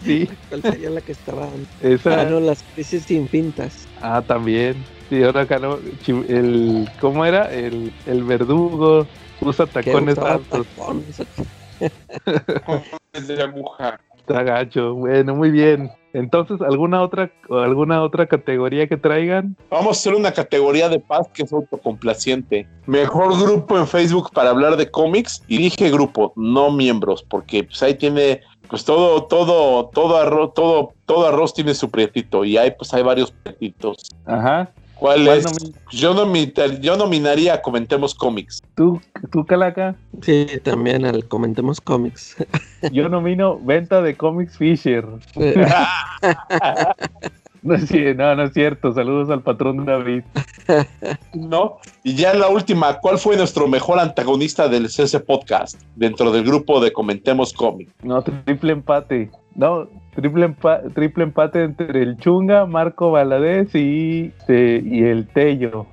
Sí, cuál sería la que estaba? esa. Ah, no, las crisis sin pintas. Ah, también. Sí, ahora ganó chi- el. ¿Cómo era? El, el verdugo. Usa tacones altos. tacones. es de aguja. Está gacho. Bueno, muy bien. Entonces, ¿alguna otra, alguna otra categoría que traigan? Vamos a hacer una categoría de paz que es autocomplaciente. Mejor grupo en Facebook para hablar de cómics. Y dije grupo, no miembros, porque pues ahí tiene, pues todo, todo, todo arroz, todo, todo arroz tiene su prietito. Y hay, pues hay varios prietitos. Ajá. ¿Cuál ¿Cuál es? Yo, nomina- yo nominaría a Comentemos Cómics. ¿Tú, tú, Calaca? Sí, también al comentemos cómics. Yo nomino venta de cómics Fisher. No no, no es cierto. Saludos al patrón David. ¿No? Y ya la última, ¿cuál fue nuestro mejor antagonista del CS Podcast dentro del grupo de Comentemos Cómics? No, triple empate. No, triple, empa- triple empate entre el Chunga, Marco Valadez y, este, y el Tello.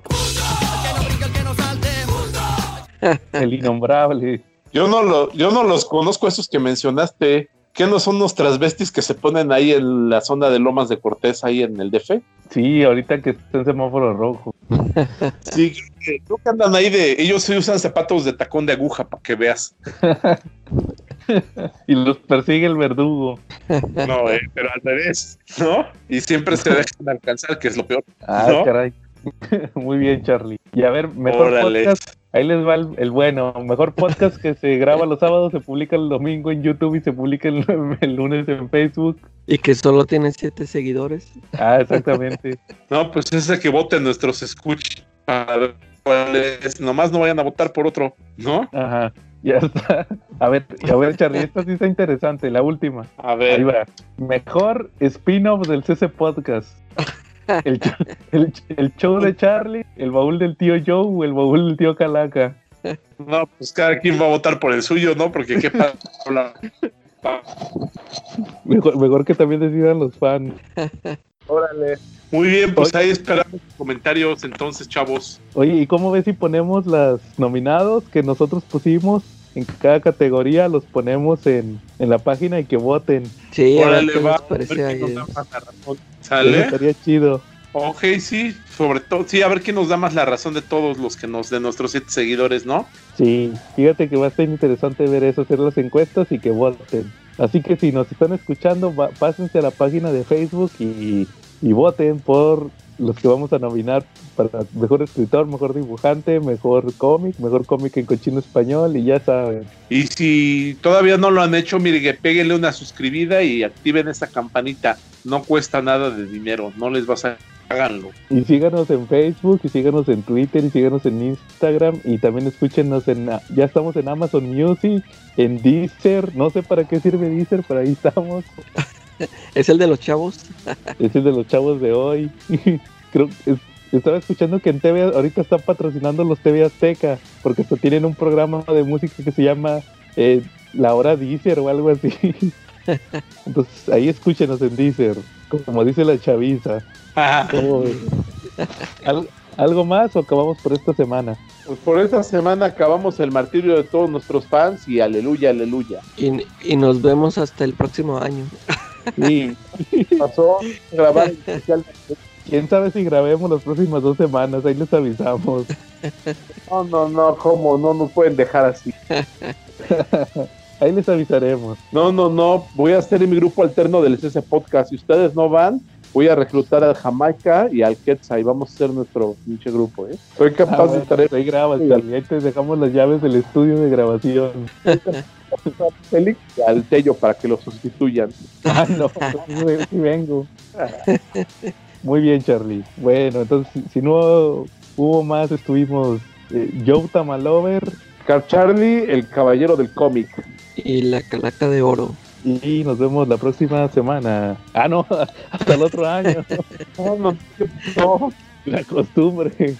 El innombrable. Yo no, lo, yo no los conozco esos que mencionaste. ¿Qué no son unos transvestis que se ponen ahí en la zona de Lomas de Cortés, ahí en el DF? Sí, ahorita que está en semáforo rojo. Sí, creo que, andan ahí de. Ellos sí usan zapatos de tacón de aguja para que veas. Y los persigue el verdugo. No, eh, pero al revés, ¿no? Y siempre se dejan alcanzar, que es lo peor. Ah, ¿No? caray. Muy bien, Charlie. Y a ver, mejor Órale. podcast. Ahí les va el, el bueno. Mejor podcast que se graba los sábados, se publica el domingo en YouTube y se publica el, el lunes en Facebook. y que solo tiene siete seguidores. Ah, exactamente. No, pues ese que voten nuestros escuch para ver cuál es. Nomás no vayan a votar por otro, ¿no? Ajá. Ya está. A ver, a ver, Charlie, esta sí está interesante, la última. A Ahí ver. va. Mejor spin-off del CC Podcast. El, el, el show de Charlie, el baúl del tío Joe o el baúl del tío Calaca. No, pues cada quien va a votar por el suyo, ¿no? Porque qué pa- Mejor, mejor que también decidan los fans. Órale. Muy bien, pues ahí esperamos los comentarios entonces, chavos. Oye, ¿y cómo ves si ponemos los nominados que nosotros pusimos en cada categoría? Los ponemos en, en la página y que voten. Sí, a ver Órale, qué va. a ver parece quién ahí. nos da más la razón. Eso ¿Sale? estaría chido. Ok, sí, sobre todo, sí, a ver quién nos da más la razón de todos los que nos, de nuestros siete seguidores, ¿no? Sí, fíjate que va a ser interesante ver eso, hacer las encuestas y que voten. Así que si nos están escuchando, va- pásense a la página de Facebook y, y voten por los que vamos a nominar para mejor escritor, mejor dibujante, mejor cómic, mejor cómic en cochino español y ya saben. Y si todavía no lo han hecho, mire que péguenle una suscribida y activen esa campanita. No cuesta nada de dinero, no les vas a... Háganlo. Y síganos en Facebook, y síganos en Twitter, y síganos en Instagram, y también escúchenos en, ya estamos en Amazon Music, en Deezer, no sé para qué sirve Deezer, pero ahí estamos. Es el de los chavos. Es el de los chavos de hoy. Creo es- estaba escuchando que en TV ahorita están patrocinando los TV Azteca, porque hasta tienen un programa de música que se llama eh, La Hora Deezer o algo así. Entonces ahí escúchenos en Deezer, como dice la chaviza. ¿Cómo ven? ¿Al- ¿Algo más o acabamos por esta semana? Pues por esta semana acabamos el martirio de todos nuestros fans y aleluya, aleluya. Y, y nos vemos hasta el próximo año. Sí, Pasó grabar el especial Quién sabe si grabemos las próximas dos semanas, ahí les avisamos. No, no, no, ¿cómo? No nos pueden dejar así. ahí les avisaremos. No, no, no, voy a hacer mi grupo alterno del SS Podcast. Si ustedes no van, voy a reclutar al Jamaica y al Quetzal y vamos a hacer nuestro pinche grupo, ¿eh? Soy capaz Ah, de bueno, traer ahí grabas, Charlie, ahí te dejamos las llaves del estudio de grabación. Félix al Tello para que lo sustituyan. Ah, no, sí, sí vengo. Muy bien, Charlie. Bueno, entonces, si, si no hubo más, estuvimos eh, Joe Tamalover Car Charlie, el caballero del cómic. Y la calaca de oro. y nos vemos la próxima semana. Ah, no, hasta el otro año. No, no, no. La costumbre.